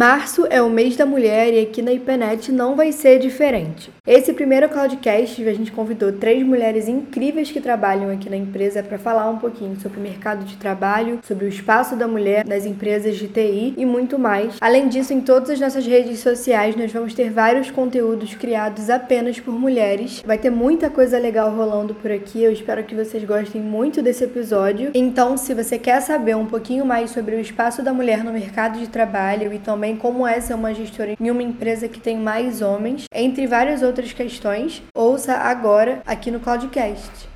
Março é o mês da mulher e aqui na IPNET não vai ser diferente. Esse primeiro Cloudcast a gente convidou três mulheres incríveis que trabalham aqui na empresa para falar um pouquinho sobre o mercado de trabalho, sobre o espaço da mulher nas empresas de TI e muito mais. Além disso, em todas as nossas redes sociais nós vamos ter vários conteúdos criados apenas por mulheres. Vai ter muita coisa legal rolando por aqui. Eu espero que vocês gostem muito desse episódio. Então, se você quer saber um pouquinho mais sobre o espaço da mulher no mercado de trabalho e também também como é ser uma gestora em uma empresa que tem mais homens, entre várias outras questões, ouça agora aqui no Cloudcast.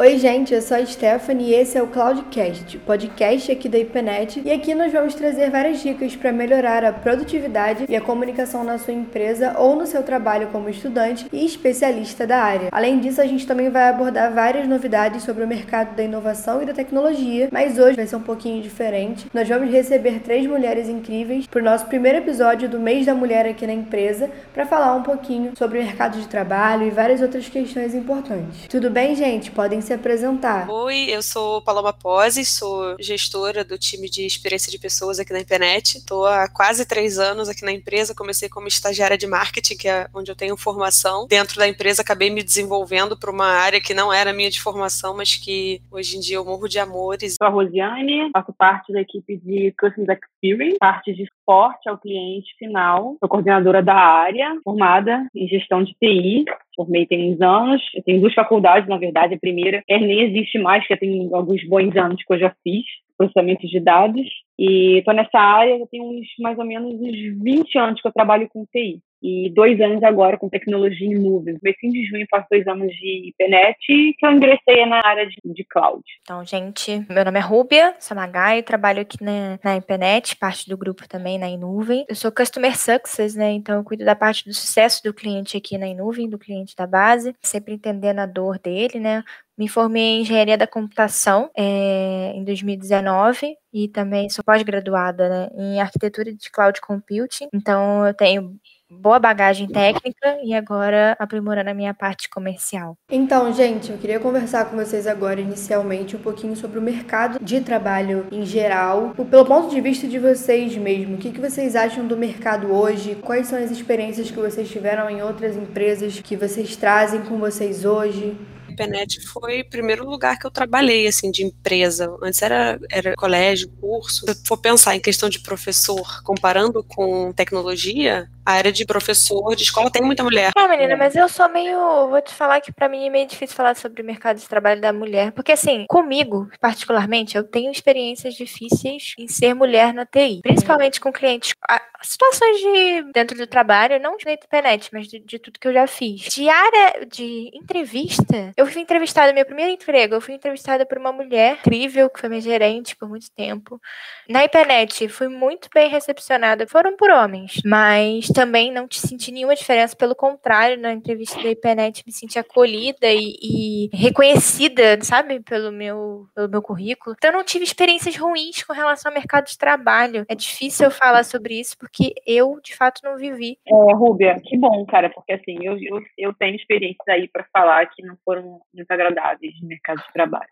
Oi, gente, eu sou a Stephanie e esse é o Cloudcast, podcast aqui da IPNET. E aqui nós vamos trazer várias dicas para melhorar a produtividade e a comunicação na sua empresa ou no seu trabalho como estudante e especialista da área. Além disso, a gente também vai abordar várias novidades sobre o mercado da inovação e da tecnologia, mas hoje vai ser um pouquinho diferente. Nós vamos receber três mulheres incríveis para o nosso primeiro episódio do Mês da Mulher aqui na empresa para falar um pouquinho sobre o mercado de trabalho e várias outras questões importantes. Tudo bem, gente? Podem se apresentar. Oi, eu sou Paloma Pose, sou gestora do time de experiência de pessoas aqui na internet. Estou há quase três anos aqui na empresa. Comecei como estagiária de marketing, que é onde eu tenho formação. Dentro da empresa, acabei me desenvolvendo para uma área que não era minha de formação, mas que hoje em dia eu morro de amores. Sou a Rosiane, faço parte da equipe de Customer Experience, parte de suporte ao cliente final. Sou coordenadora da área, formada em gestão de TI formei tem uns anos, eu tenho duas faculdades, na verdade, a primeira é, nem existe mais, que tem alguns bons anos que eu já fiz, processamento de dados, e estou nessa área, já tem uns mais ou menos uns 20 anos que eu trabalho com TI e dois anos agora com tecnologia em nuvem. Comecei de junho, faço dois anos de IPNET e que eu ingressei na área de, de cloud. Então, gente, meu nome é Rúbia Samagai, trabalho aqui na, na IPNET, parte do grupo também na Inuvem. Eu sou Customer Success, né? Então, eu cuido da parte do sucesso do cliente aqui na Inuvem, do cliente da base, sempre entendendo a dor dele, né? Me formei em engenharia da computação é, em 2019 e também sou pós-graduada né, em arquitetura de cloud computing. Então, eu tenho boa bagagem técnica e agora aprimorando a minha parte comercial. Então, gente, eu queria conversar com vocês agora inicialmente um pouquinho sobre o mercado de trabalho em geral, pelo ponto de vista de vocês mesmo. O que, que vocês acham do mercado hoje? Quais são as experiências que vocês tiveram em outras empresas que vocês trazem com vocês hoje? Penet foi o primeiro lugar que eu trabalhei, assim, de empresa. Antes era, era colégio, curso. Se for pensar em questão de professor, comparando com tecnologia, a área de professor de escola tem muita mulher. Ah, menina, mas eu sou meio. Vou te falar que para mim é meio difícil falar sobre o mercado de trabalho da mulher. Porque, assim, comigo, particularmente, eu tenho experiências difíceis em ser mulher na TI. Principalmente com clientes. Situações de dentro do trabalho, não de internet, mas de, de tudo que eu já fiz. De área de entrevista, eu fui entrevistada, meu primeiro emprego, eu fui entrevistada por uma mulher incrível, que foi minha gerente por muito tempo. Na internet, fui muito bem recepcionada. Foram por homens, mas também não te senti nenhuma diferença, pelo contrário, na entrevista da IPNET me senti acolhida e, e, reconhecida, sabe, pelo meu, pelo meu currículo. Então eu não tive experiências ruins com relação ao mercado de trabalho. É difícil eu falar sobre isso porque eu, de fato, não vivi. É, Rúbia, que bom, cara, porque assim, eu, eu, eu tenho experiências aí para falar que não foram muito agradáveis no mercado de trabalho.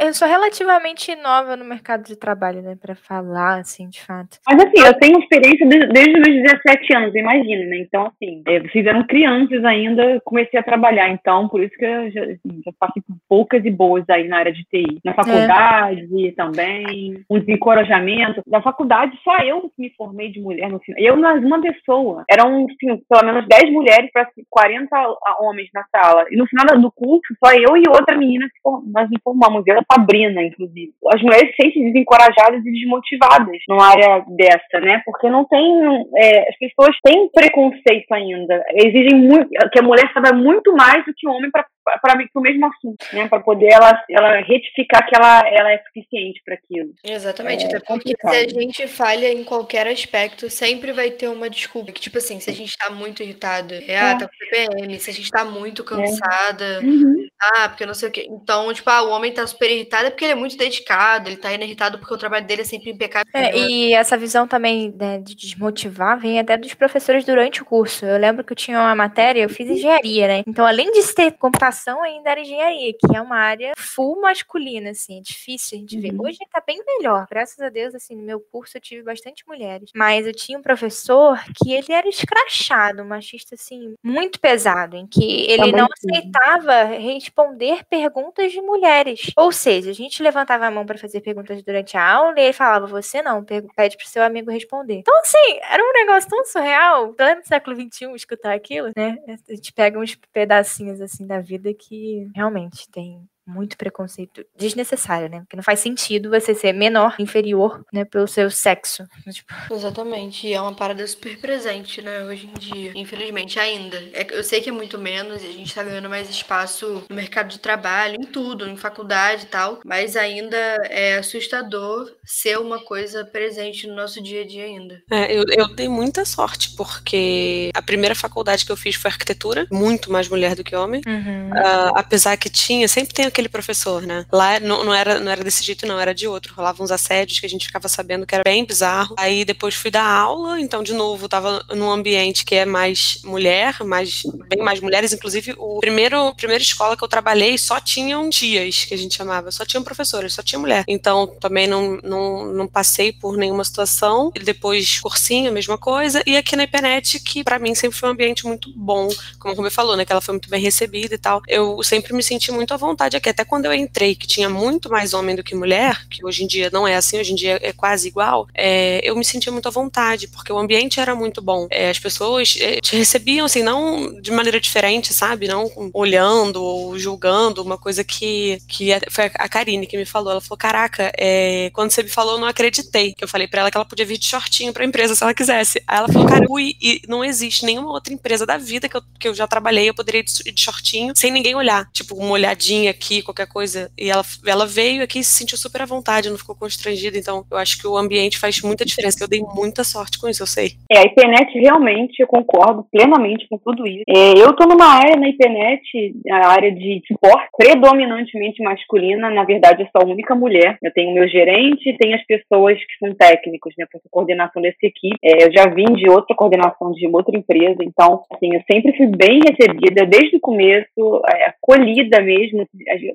Eu sou relativamente nova no mercado de trabalho, né, para falar, assim, de fato. Mas assim, eu tenho experiência desde os meus 17 anos, imagina, né? Então, assim, é, vocês eram crianças ainda, comecei a trabalhar, então, por isso que eu já, já passei por poucas e boas aí na área de TI. Na faculdade é. também, um desencorajamento. Na faculdade, só eu que me formei de mulher no final. Eu, uma pessoa, eram, assim, pelo menos 10 mulheres para 40 homens na sala. E no final do curso, só eu e outra menina que nós nos formamos. Eu, a Sabrina, inclusive. As mulheres se sentem desencorajadas e desmotivadas numa área dessa, né? Porque não tem. É, as pessoas têm preconceito ainda. Exigem muito que a mulher saiba muito mais do que o homem para para o mesmo assunto, né? Para poder ela, ela retificar que ela, ela é suficiente para aquilo. Exatamente, é, até porque complicado. se a gente falha em qualquer aspecto, sempre vai ter uma desculpa. Que, tipo assim, se a gente está muito irritado, é, ah, tá com TPM, se a gente está muito é. cansada, é. uhum. ah, porque não sei o quê. Então, tipo, ah, o homem tá super irritado é porque ele é muito dedicado, ele tá irritado porque o trabalho dele é sempre impecável. É, e essa visão também né, de desmotivar vem até dos professores durante o curso. Eu lembro que eu tinha uma matéria, eu fiz engenharia, né? Então, além de ter computação formação ainda era engenharia, que é uma área full masculina, assim, é difícil a gente ver. Uhum. Hoje tá bem melhor, graças a Deus, assim, no meu curso eu tive bastante mulheres. Mas eu tinha um professor que ele era escrachado, um machista, assim, muito pesado, em que ele não aceitava responder perguntas de mulheres. Ou seja, a gente levantava a mão para fazer perguntas durante a aula e ele falava, você não, pede pro seu amigo responder. Então, assim, era um negócio tão surreal, pleno século XXI, escutar aquilo, né? A gente pega uns pedacinhos, assim, da vida que realmente tem muito preconceito desnecessário, né? Porque não faz sentido você ser menor, inferior, né, pelo seu sexo. Tipo... Exatamente. E é uma parada super presente, né, hoje em dia. Infelizmente, ainda. É, eu sei que é muito menos e a gente tá ganhando mais espaço no mercado de trabalho, em tudo, em faculdade e tal, mas ainda é assustador ser uma coisa presente no nosso dia a dia ainda. É, eu, eu dei muita sorte, porque a primeira faculdade que eu fiz foi arquitetura, muito mais mulher do que homem. Uhum. Uh, apesar que tinha, sempre tem aquele professor, né? Lá não, não, era, não era desse jeito, não, era de outro. Rolavam uns assédios que a gente ficava sabendo que era bem bizarro. Aí depois fui dar aula, então, de novo, tava num ambiente que é mais mulher, mais, bem mais mulheres. Inclusive, o primeiro primeira escola que eu trabalhei só tinham tias, que a gente chamava, só tinham professores, só tinha mulher. Então, também não, não, não passei por nenhuma situação. E depois, cursinho, a mesma coisa. E aqui na IPNET, que para mim sempre foi um ambiente muito bom, como o Rubê falou, né? Que ela foi muito bem recebida e tal. Eu sempre me senti muito à vontade aqui que até quando eu entrei, que tinha muito mais homem do que mulher, que hoje em dia não é assim, hoje em dia é quase igual, é, eu me sentia muito à vontade, porque o ambiente era muito bom. É, as pessoas é, te recebiam, assim, não de maneira diferente, sabe? Não olhando ou julgando, uma coisa que, que é, foi a Karine que me falou. Ela falou: Caraca, é, quando você me falou, eu não acreditei. Eu falei para ela que ela podia vir de shortinho pra empresa se ela quisesse. Aí ela falou: Cara, ui, e não existe nenhuma outra empresa da vida que eu, que eu já trabalhei, eu poderia ir de shortinho sem ninguém olhar. Tipo, uma olhadinha aqui qualquer coisa. E ela, ela veio aqui e se sentiu super à vontade, não ficou constrangida. Então, eu acho que o ambiente faz muita diferença. Eu dei muita sorte com isso, eu sei. É, a IPNET realmente, eu concordo plenamente com tudo isso. É, eu tô numa área na IPNET, a área de suporte, predominantemente masculina. Na verdade, eu sou a única mulher. Eu tenho meu gerente e tenho as pessoas que são técnicos, né, para coordenação dessa equipe. É, eu já vim de outra coordenação de outra empresa, então, assim, eu sempre fui bem recebida desde o começo, é, acolhida mesmo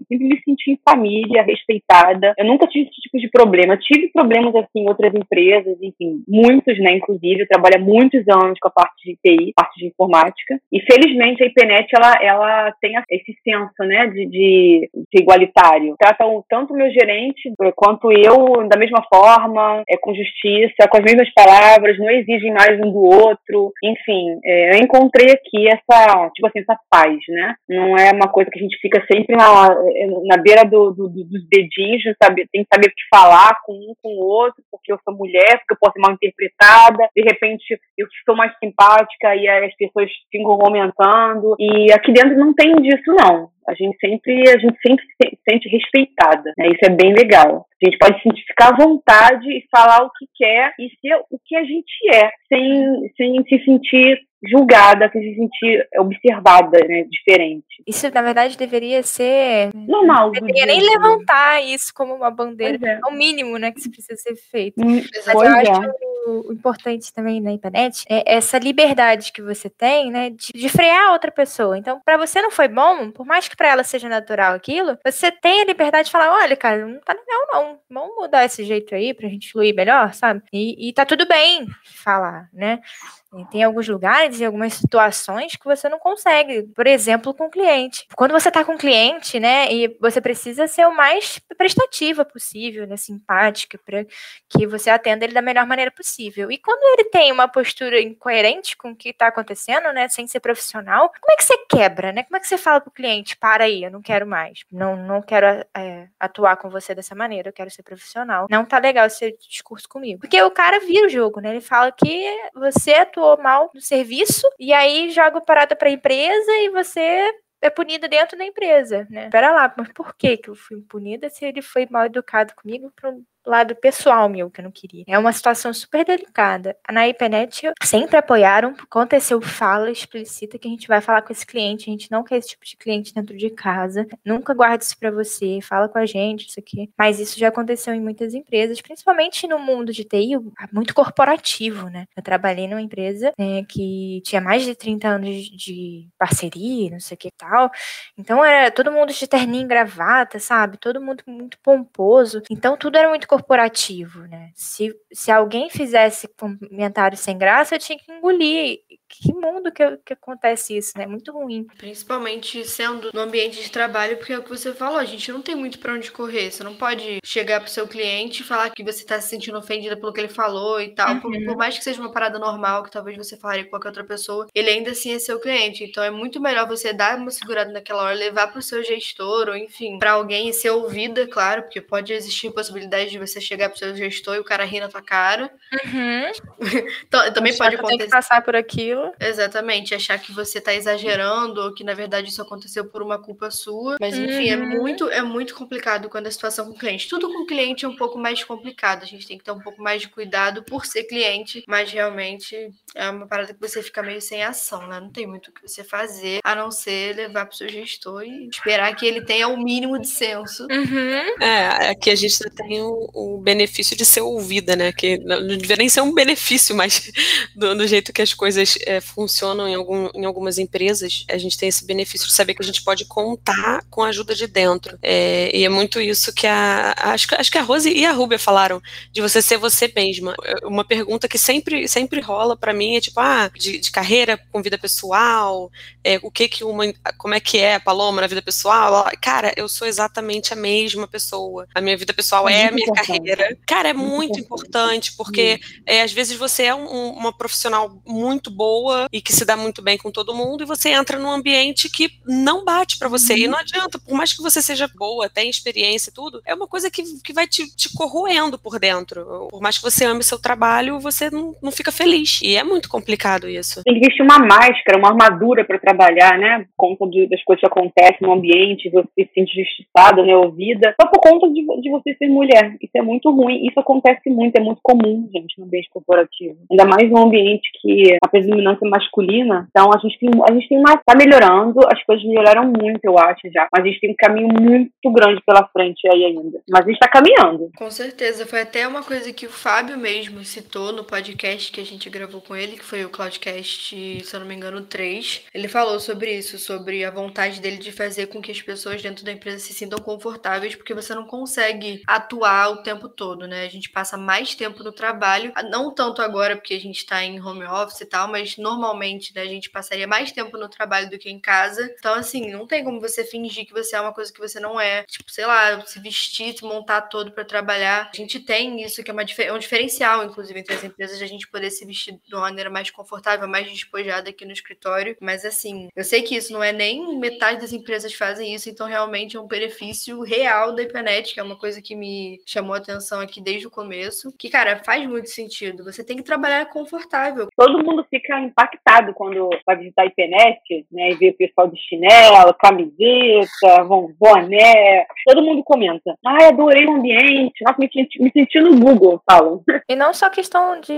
sempre me senti em família, respeitada. Eu nunca tive esse tipo de problema. tive problemas assim em outras empresas, enfim, muitos, né? Inclusive, eu trabalho há muitos anos com a parte de TI, parte de informática. E felizmente a IPNET ela, ela tem esse senso, né, de, de, de igualitário. Tratam tanto o meu gerente quanto eu da mesma forma, é com justiça, com as mesmas palavras, não exigem mais um do outro. Enfim, é, eu encontrei aqui essa, tipo assim, essa paz, né? Não é uma coisa que a gente fica sempre na, na beira do, do, dos dedinhos, sabe? tem que saber o que falar com um com o outro, porque eu sou mulher, porque eu posso ser mal interpretada, de repente eu sou mais simpática e as pessoas ficam comentando. E aqui dentro não tem disso, não. A gente sempre, a gente sempre se sente respeitada, né? Isso é bem legal. A gente pode se ficar à vontade e falar o que quer e ser o que a gente é, sem, sem se sentir julgada, sem se sentir observada, né, diferente. Isso, na verdade, deveria ser... Normal. Não deveria nem levantar isso como uma bandeira. É. é o mínimo, né, que isso precisa ser feito. Hum, Mas eu é. acho o importante também na internet é essa liberdade que você tem, né, de, de frear outra pessoa. Então, para você não foi bom, por mais que para ela seja natural aquilo, você tem a liberdade de falar, olha, cara, não tá legal não, vamos mudar esse jeito aí pra gente fluir melhor, sabe? E, e tá tudo bem falar, né? Tem alguns lugares e algumas situações que você não consegue, por exemplo, com o cliente. Quando você está com o cliente, né, e você precisa ser o mais prestativa possível, né, simpática, para que você atenda ele da melhor maneira possível. E quando ele tem uma postura incoerente com o que está acontecendo, né, sem ser profissional, como é que você quebra, né? Como é que você fala para o cliente, para aí, eu não quero mais, não, não quero é, atuar com você dessa maneira, eu quero ser profissional. Não tá legal esse discurso comigo. Porque o cara vira o jogo, né? Ele fala que você atuou mal no serviço, e aí joga parada para a empresa e você é punida dentro da empresa, né? Pera lá, mas por que que eu fui punida se ele foi mal educado comigo lado pessoal meu que eu não queria. É uma situação super delicada. Na IPNET sempre apoiaram, aconteceu fala explícita que a gente vai falar com esse cliente, a gente não quer esse tipo de cliente dentro de casa. Nunca guarde isso para você, fala com a gente, isso aqui. Mas isso já aconteceu em muitas empresas, principalmente no mundo de TI, muito corporativo, né? Eu trabalhei numa empresa né, que tinha mais de 30 anos de parceria, não sei o que tal. Então era todo mundo de terninho e gravata, sabe? Todo mundo muito pomposo. Então tudo era muito corporativo, né? Se, se alguém fizesse comentário sem graça, eu tinha que engolir. Que mundo que, que acontece isso, né? Muito ruim. Principalmente sendo no ambiente de trabalho, porque é o que você falou, a gente não tem muito para onde correr. Você não pode chegar pro seu cliente e falar que você tá se sentindo ofendida pelo que ele falou e tal. Uhum. Por, por, mais que seja uma parada normal, que talvez você falaria com qualquer outra pessoa, ele ainda assim é seu cliente. Então é muito melhor você dar uma segurada naquela hora, levar pro seu gestor, ou enfim, para alguém e ser ouvida, claro, porque pode existir possibilidade de você chegar pro seu gestor e o cara rir na tua cara. Uhum. então, também pode acontecer. Tem que passar por aquilo. Exatamente, achar que você tá exagerando ou que na verdade isso aconteceu por uma culpa sua. Mas enfim, é uhum. é muito é muito complicado quando a situação com o cliente. Tudo com o cliente é um pouco mais complicado. A gente tem que ter um pouco mais de cuidado por ser cliente, mas realmente é uma parada que você fica meio sem ação, né? Não tem muito o que você fazer a não ser levar pro seu gestor e esperar que ele tenha o mínimo de senso. Uhum. É, aqui a gente tem o, o, benefício de ser ouvida, né? Que não deveria nem ser um benefício, mas do, do jeito que as coisas é, funcionam em, algum, em algumas empresas, a gente tem esse benefício de saber que a gente pode contar com a ajuda de dentro. É, e é muito isso que a. Acho, acho que a Rose e a Rubia falaram, de você ser você mesma. É, uma pergunta que sempre, sempre rola para mim é tipo, ah, de, de carreira com vida pessoal, é, o que que uma. Como é que é a Paloma na vida pessoal? Cara, eu sou exatamente a mesma pessoa. A minha vida pessoal é, é a minha importante. carreira. Cara, é muito, muito importante, porque é, às vezes você é um, uma profissional muito boa e que se dá muito bem com todo mundo, e você entra num ambiente que não bate para você. Uhum. E não adianta, por mais que você seja boa, tem experiência e tudo, é uma coisa que, que vai te, te corroendo por dentro. Por mais que você ame o seu trabalho, você não, não fica feliz. E é muito complicado isso. Tem que vestir uma máscara, uma armadura para trabalhar, né? Por conta de, das coisas que acontecem no ambiente, você se sente justiçada, né, ouvida, só por conta de, de você ser mulher. Isso é muito ruim. Isso acontece muito, é muito comum, gente, no ambiente corporativo. Ainda mais num ambiente que a predominância masculina. Então a gente tem, a gente tem uma. tá melhorando, as coisas melhoraram muito, eu acho, já. Mas a gente tem um caminho muito grande pela frente aí ainda. Mas a gente tá caminhando. Com certeza. Foi até uma coisa que o Fábio mesmo citou no podcast que a gente gravou com ele, que foi o Cloudcast, se eu não me engano, 3. Ele falou sobre isso, sobre a vontade dele de fazer com que as pessoas dentro da empresa se sintam confortáveis, porque você não consegue atuar o tempo todo, né? A gente passa mais tempo no trabalho, não tanto agora porque a gente tá em home office e tal, mas normalmente, né, a gente passaria mais tempo no trabalho do que em casa. Então, assim, não tem como você fingir que você é uma coisa que você não é. Tipo, sei lá, se vestir, se montar todo para trabalhar. A gente tem isso que é, uma, é um diferencial, inclusive, entre as empresas, de a gente poder se vestir de uma maneira mais confortável, mais despojada aqui no escritório. Mas, assim, eu sei que isso não é nem metade das empresas fazem isso, então realmente é um benefício real da IPNET, que é uma coisa que me chamou a atenção aqui desde o começo. Que, cara, faz muito sentido. Você tem que trabalhar confortável. Todo mundo fica impactado quando vai visitar a né? E vê o pessoal de chinelo, camiseta, boné. Todo mundo comenta. Ai, adorei o ambiente. Nossa, me me senti no Google, falam. E não só questão de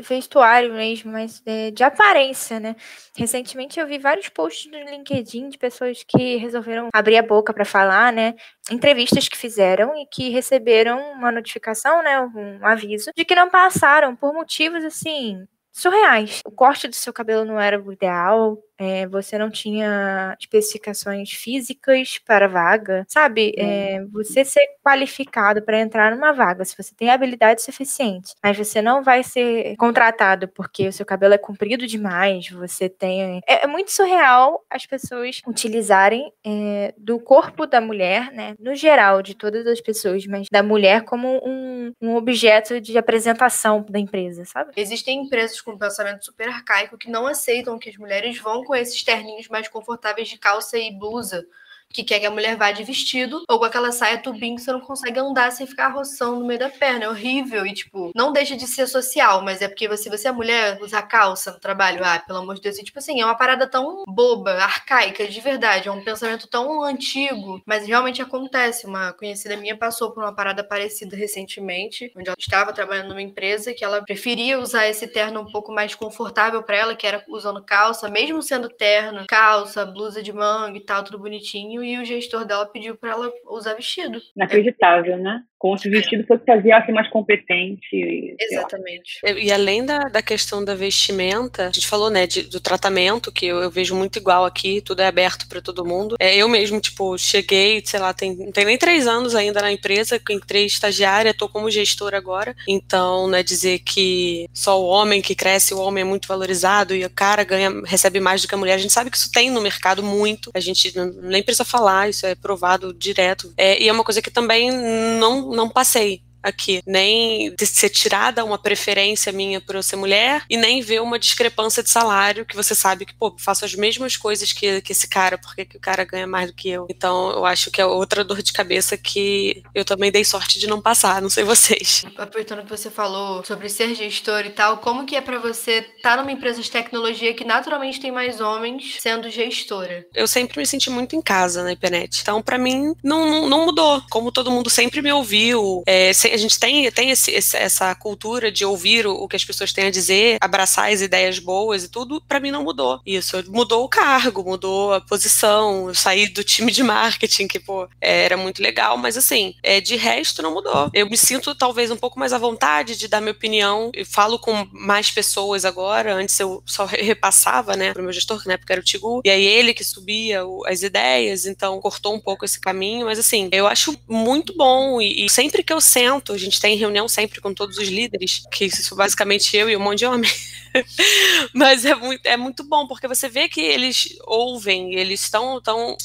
vestuário mesmo, mas de, de aparência, né? Recentemente eu vi vários posts no LinkedIn de pessoas que resolveram abrir a boca para falar, né? Entrevistas que fizeram e que receberam uma notificação, né? Um aviso de que não passaram por motivos assim surreais. O corte do seu cabelo não era o ideal, é, você não tinha especificações físicas para vaga, sabe? É, você ser qualificado para entrar numa vaga, se você tem habilidade suficiente, mas você não vai ser contratado porque o seu cabelo é comprido demais, você tem. É, é muito surreal as pessoas utilizarem é, do corpo da mulher, né? No geral, de todas as pessoas, mas da mulher como um, um objeto de apresentação da empresa, sabe? Existem empresas com pensamento super arcaico que não aceitam que as mulheres vão com esses terninhos mais confortáveis de calça e blusa. Que quer que a mulher vá de vestido ou com aquela saia tubinho que você não consegue andar sem ficar roçando no meio da perna. É horrível e, tipo, não deixa de ser social, mas é porque você, você é mulher, usar calça no trabalho, ah, pelo amor de Deus. E, tipo assim, é uma parada tão boba, arcaica, de verdade. É um pensamento tão antigo, mas realmente acontece. Uma conhecida minha passou por uma parada parecida recentemente, onde ela estava trabalhando numa empresa que ela preferia usar esse terno um pouco mais confortável para ela, que era usando calça, mesmo sendo terno, calça, blusa de manga e tal, tudo bonitinho, e o gestor dela pediu para ela usar vestido. Inacreditável, é. né? Como se o vestido fosse fazer ela ser mais competente. Exatamente. E, além da, da questão da vestimenta, a gente falou, né, de, do tratamento, que eu, eu, vejo muito igual aqui, tudo é aberto para todo mundo. É, eu mesmo, tipo, cheguei, sei lá, tem, não tem nem três anos ainda na empresa, entrei estagiária, tô como gestora agora. Então, não é dizer que só o homem que cresce, o homem é muito valorizado e o cara ganha, recebe mais do que a mulher. A gente sabe que isso tem no mercado muito. A gente nem precisa falar, isso é provado direto. É, e é uma coisa que também não não passei aqui, nem de ser tirada uma preferência minha por eu ser mulher e nem ver uma discrepância de salário que você sabe que, pô, faço as mesmas coisas que, que esse cara, porque que o cara ganha mais do que eu. Então, eu acho que é outra dor de cabeça que eu também dei sorte de não passar, não sei vocês. Aproveitando que você falou sobre ser gestor e tal, como que é para você estar tá numa empresa de tecnologia que naturalmente tem mais homens sendo gestora? Eu sempre me senti muito em casa na internet. Então, para mim, não, não, não, mudou. Como todo mundo sempre me ouviu, é, a gente tem, tem esse, essa cultura de ouvir o, o, que as pessoas têm a dizer, abraçar as ideias boas e tudo, para mim não mudou. Isso mudou o cargo, mudou a posição, eu saí do time de marketing, que, pô, era muito legal, mas assim, é, de resto não mudou. Eu me sinto talvez um pouco mais à vontade de dar minha opinião, eu falo com mais pessoas agora, antes eu só repassava, né, pro meu gestor, que na época era o Tigu, e aí ele que subia as ideias, então cortou um pouco esse caminho, mas assim, eu acho muito bom e, e sempre que eu sento a gente tem reunião sempre com todos os líderes, que sou basicamente eu e um monte de homem. Mas é muito, é muito bom, porque você vê que eles ouvem, eles estão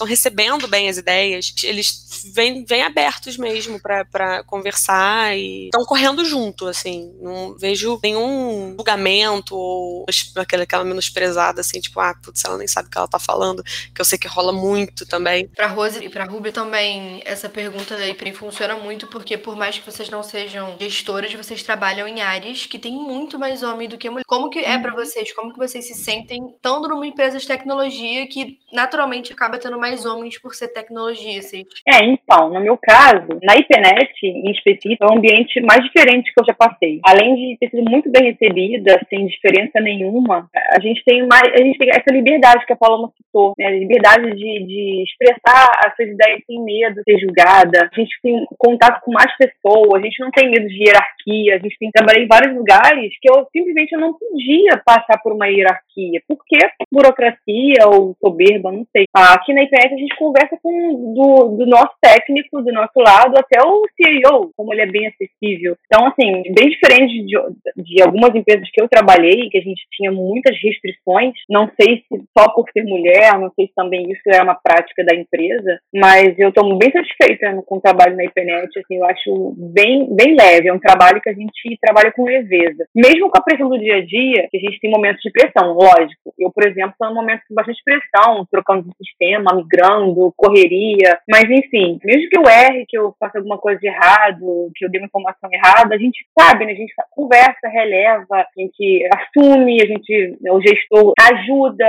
recebendo bem as ideias, eles vêm, vêm abertos mesmo para conversar e estão correndo junto, assim. Não vejo nenhum julgamento ou aquela, aquela menosprezada, assim, tipo, ah, putz, ela nem sabe o que ela tá falando, que eu sei que rola muito também. Pra Rose e pra Ruby também, essa pergunta aí funciona muito, porque por mais que vocês não sejam gestoras, vocês trabalham em áreas que tem muito mais homem do que mulher. Como que é para uhum. vocês? Como que vocês se sentem estando numa empresa de tecnologia que naturalmente acaba tendo mais homens por ser tecnologia? Vocês... É, então, no meu caso, na IPNET em específico, é um ambiente mais diferente que eu já passei. Além de ter sido muito bem recebida, sem diferença nenhuma, a gente tem mais, a gente tem essa liberdade que a Paula citou, né? A liberdade de, de expressar as suas ideias sem medo de ser julgada. A gente tem contato com mais pessoas, a gente não tem medo de hierarquia, a gente tem trabalhado em vários lugares que eu simplesmente não podia passar por uma hierarquia. Por que burocracia ou soberba, não sei. Aqui na IPS a gente conversa com do, do nosso técnico, do nosso lado, até o CEO, como ele é bem acessível. Então, assim, bem diferente de, de algumas empresas que eu trabalhei, que a gente tinha muitas restrições, não sei se só por ser mulher, não sei se também isso é uma prática da empresa, mas eu estou bem satisfeita com o trabalho na IPNET, assim, eu acho bem, bem leve, é um trabalho que a gente trabalha com leveza. Mesmo com a pressão do dia a dia, que a gente tem momentos de pressão, lógico. Eu, por exemplo, estou num momento de bastante pressão, trocando de sistema, migrando, correria, mas enfim, mesmo que eu erre, que eu faça alguma coisa de errado, que eu dê uma informação errada, a gente sabe, né? A gente conversa, releva, a gente assume, a gente, o gestor ajuda,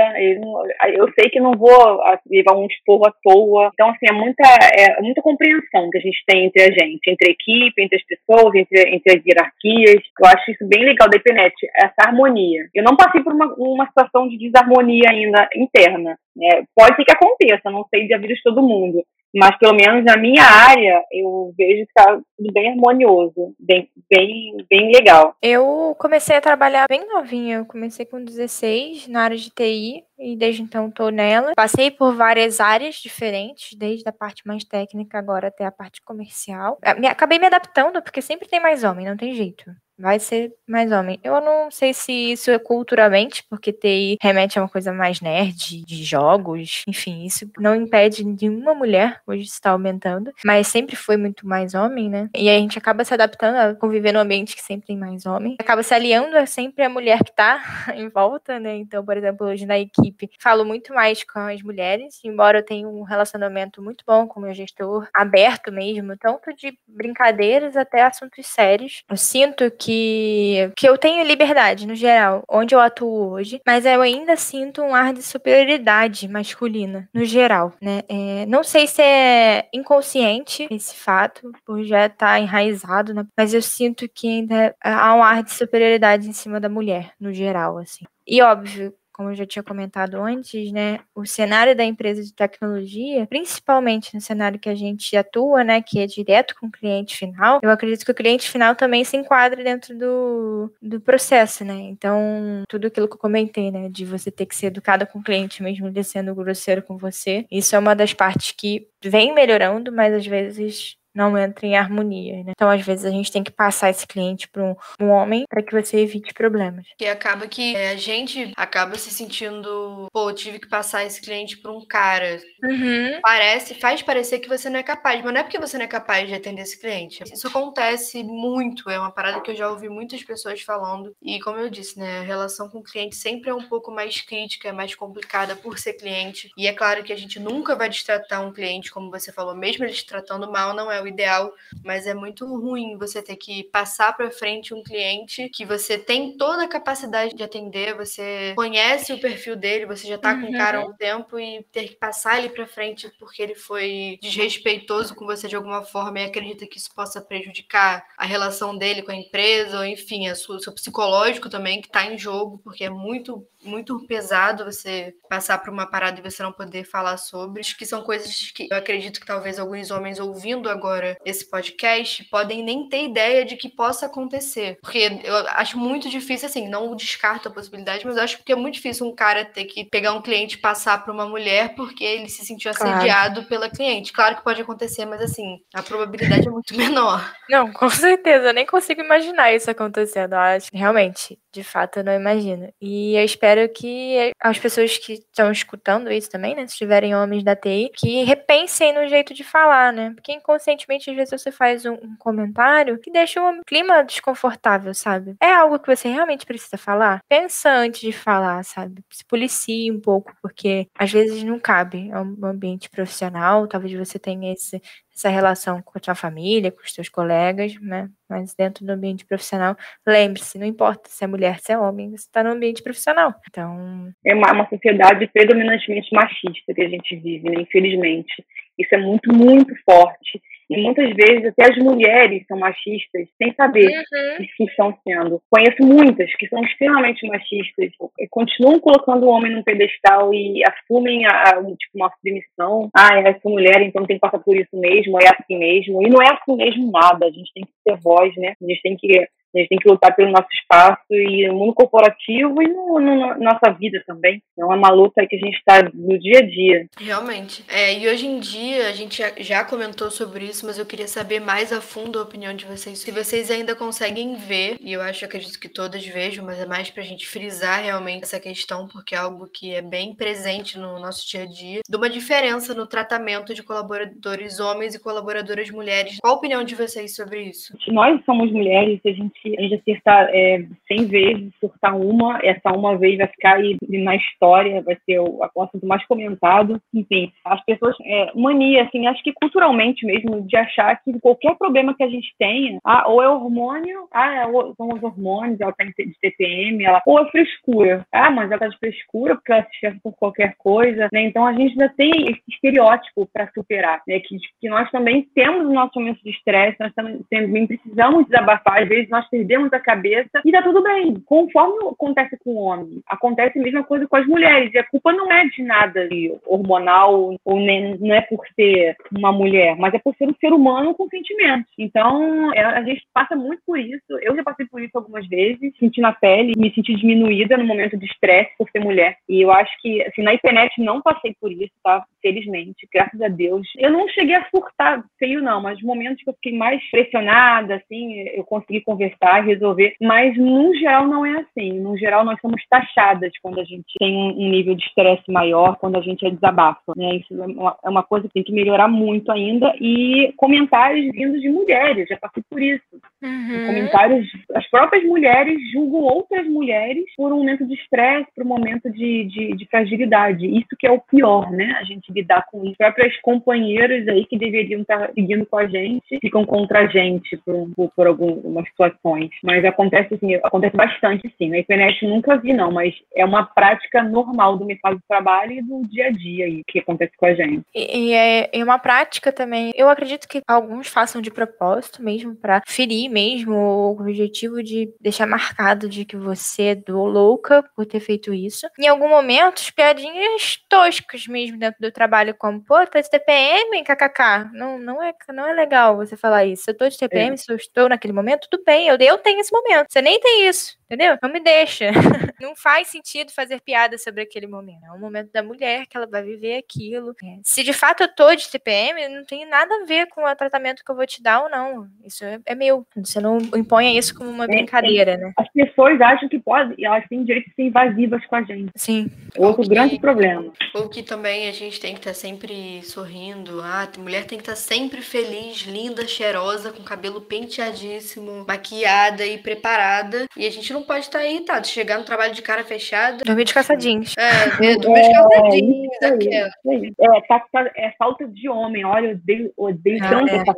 eu sei que não vou levar um esporro à toa. Então, assim, é muita, é muita compreensão que a gente tem entre a gente, entre a equipe, entre as pessoas, entre, entre as hierarquias. Eu acho isso bem legal da IPNET, essa harmonia. Eu não passei por uma, uma situação de desarmonia ainda interna. Né? Pode ser que aconteça, não sei da vida de todo mundo. Mas pelo menos na minha área, eu vejo que está tudo bem harmonioso, bem, bem, bem legal. Eu comecei a trabalhar bem novinha, eu comecei com 16 na área de TI e desde então estou nela. Passei por várias áreas diferentes, desde a parte mais técnica agora até a parte comercial. Acabei me adaptando, porque sempre tem mais homem, não tem jeito. Vai ser mais homem. Eu não sei se isso é culturalmente, porque TI remete a uma coisa mais nerd, de jogos, enfim, isso não impede de uma mulher, hoje está aumentando, mas sempre foi muito mais homem, né? E a gente acaba se adaptando a conviver num ambiente que sempre tem mais homem. Acaba se aliando a sempre a mulher que tá em volta, né? Então, por exemplo, hoje na equipe, falo muito mais com as mulheres, embora eu tenha um relacionamento muito bom com o meu gestor, aberto mesmo, tanto de brincadeiras até assuntos sérios. Eu sinto que, que eu tenho liberdade, no geral, onde eu atuo hoje, mas eu ainda sinto um ar de superioridade masculina, no geral, né? É, não sei se é inconsciente esse fato, por já estar tá enraizado, né? mas eu sinto que ainda há um ar de superioridade em cima da mulher, no geral, assim. E óbvio, como eu já tinha comentado antes, né, o cenário da empresa de tecnologia, principalmente no cenário que a gente atua, né, que é direto com o cliente final, eu acredito que o cliente final também se enquadra dentro do, do processo, né? Então, tudo aquilo que eu comentei, né, de você ter que ser educada com o cliente mesmo ele sendo grosseiro com você, isso é uma das partes que vem melhorando, mas às vezes não entra em harmonia, né? Então, às vezes, a gente tem que passar esse cliente para um, um, homem para que você evite problemas. E acaba que é, a gente acaba se sentindo, pô, tive que passar esse cliente para um cara. Uhum. Parece, faz parecer que você não é capaz, mas não é porque você não é capaz de atender esse cliente. Isso acontece muito, é uma parada que eu já ouvi muitas pessoas falando. E como eu disse, né, a relação com o cliente sempre é um pouco mais crítica, é mais complicada por ser cliente. E é claro que a gente nunca vai destratar um cliente, como você falou, mesmo ele te tratando mal, não é o ideal, mas é muito ruim você ter que passar para frente um cliente que você tem toda a capacidade de atender, você conhece o perfil dele, você já tá uhum. com o cara há um tempo e ter que passar ele para frente porque ele foi desrespeitoso com você de alguma forma e acredita que isso possa prejudicar a relação dele com a empresa, ou enfim, o seu psicológico também que tá em jogo, porque é muito muito pesado você passar por uma parada e você não poder falar sobre, Acho que são coisas que eu acredito que talvez alguns homens ouvindo agora esse podcast podem nem ter ideia de que possa acontecer. Porque eu acho muito difícil, assim, não descarto a possibilidade, mas eu acho que é muito difícil um cara ter que pegar um cliente e passar para uma mulher porque ele se sentiu assediado claro. pela cliente. Claro que pode acontecer, mas assim, a probabilidade é muito menor. Não, com certeza, eu nem consigo imaginar isso acontecendo. Eu acho realmente, de fato, eu não imagino. E eu espero que as pessoas que estão escutando isso também, né, se tiverem homens da TI, que repensem no jeito de falar, né? Porque inconscientemente, às vezes, você faz um, um comentário que deixa um clima desconfortável, sabe? É algo que você realmente precisa falar? Pensa antes de falar, sabe? Se policie um pouco, porque às vezes não cabe. É um ambiente profissional, talvez você tenha esse, essa relação com a sua família, com os seus colegas, né? Mas dentro do ambiente profissional, lembre-se, não importa se é mulher, se é homem, você está no ambiente profissional. Então. É uma, uma sociedade predominantemente machista que a gente vive, né? Infelizmente. Isso é muito, muito forte. E muitas vezes até as mulheres são machistas sem saber uhum. que estão sendo. Conheço muitas que são extremamente machistas e continuam colocando o homem num pedestal e assumem a, a tipo, uma submissão. Ah, é essa mulher, então tem que passar por isso mesmo, é assim mesmo. E não é assim mesmo nada. A gente tem que ter voz, né? A gente tem que a gente tem que lutar pelo nosso espaço e no mundo corporativo e no, no, na nossa vida também. Então é uma luta que a gente está no dia a dia. Realmente. É, e hoje em dia, a gente já comentou sobre isso, mas eu queria saber mais a fundo a opinião de vocês. Se vocês ainda conseguem ver, e eu acho, acredito que todas vejam, mas é mais para a gente frisar realmente essa questão, porque é algo que é bem presente no nosso dia a dia, de uma diferença no tratamento de colaboradores homens e colaboradoras mulheres. Qual a opinião de vocês sobre isso? Nós somos mulheres, a gente a gente acertar é, 100 vezes, surtar uma, essa uma vez vai ficar aí na história, vai ser o, o assunto mais comentado. Enfim, as pessoas, é, mania, assim, acho que culturalmente mesmo, de achar que qualquer problema que a gente tenha, ah, ou é hormônio, ah, é, são os hormônios, ela tá de TPM, ela, ou é frescura. Ah, mas ela tá de frescura porque ela se estressa por qualquer coisa, né? Então a gente ainda tem esse estereótipo para superar, né? Que, que nós também temos o nosso momento de estresse, nós também, também precisamos desabafar, às vezes nós perdemos a cabeça e tá tudo bem. Conforme acontece com o homem, acontece a mesma coisa com as mulheres. E a culpa não é de nada de hormonal ou nem, não é por ser uma mulher, mas é por ser um ser humano com sentimentos. Então, é, a gente passa muito por isso. Eu já passei por isso algumas vezes, senti na pele, me senti diminuída no momento de estresse por ser mulher. E eu acho que, assim, na internet não passei por isso, tá? Felizmente, graças a Deus. Eu não cheguei a surtar feio, não, mas momentos que eu fiquei mais pressionada, assim, eu consegui conversar sentar e resolver. Mas, no geral, não é assim. No geral, nós somos taxadas quando a gente tem um nível de estresse maior, quando a gente é desabafa. Né? Isso é uma, é uma coisa que tem que melhorar muito ainda. E comentários vindos de mulheres, já passei por isso. Uhum. Comentários, as próprias mulheres julgam outras mulheres por um momento de estresse, por um momento de, de, de, fragilidade. Isso que é o pior, né? A gente lidar com isso. As próprias companheiras aí que deveriam estar seguindo com a gente ficam contra a gente por, por, por algumas situações. Mas acontece assim, acontece bastante sim. Na internet nunca vi, não, mas é uma prática normal do mercado de trabalho e do dia a dia aí que acontece com a gente. E, e é, é uma prática também. Eu acredito que alguns façam de propósito mesmo para ferir mesmo o objetivo de deixar marcado de que você é do louca por ter feito isso. Em algum momento, as piadinhas toscas mesmo dentro do trabalho, como, pô, tá de TPM, kkk. Não, não, é, não é legal você falar isso. Se eu tô de TPM, é. se eu estou naquele momento, tudo bem, eu, eu tenho esse momento. Você nem tem isso. Entendeu? Não me deixa. não faz sentido fazer piada sobre aquele momento. É um momento da mulher que ela vai viver aquilo. É. Se de fato eu tô de TPM, não tem nada a ver com o tratamento que eu vou te dar ou não. Isso é, é meu. Você não impõe isso como uma é, brincadeira, né? As pessoas acham que podem, elas têm direito de ser invasivas com a gente. Sim. Outro que, grande problema. Ou que também a gente tem que estar tá sempre sorrindo. Ah, a mulher tem que estar tá sempre feliz, linda, cheirosa, com cabelo penteadíssimo, maquiada e preparada. E a gente não pode estar tá irritado. Chegar no trabalho de cara fechada. Dormir de caçadinhos. É, dormir de calçadinhos. É, é, tá, tá, é falta de homem. Olha, eu odeio, odeio ah, tanto é. essa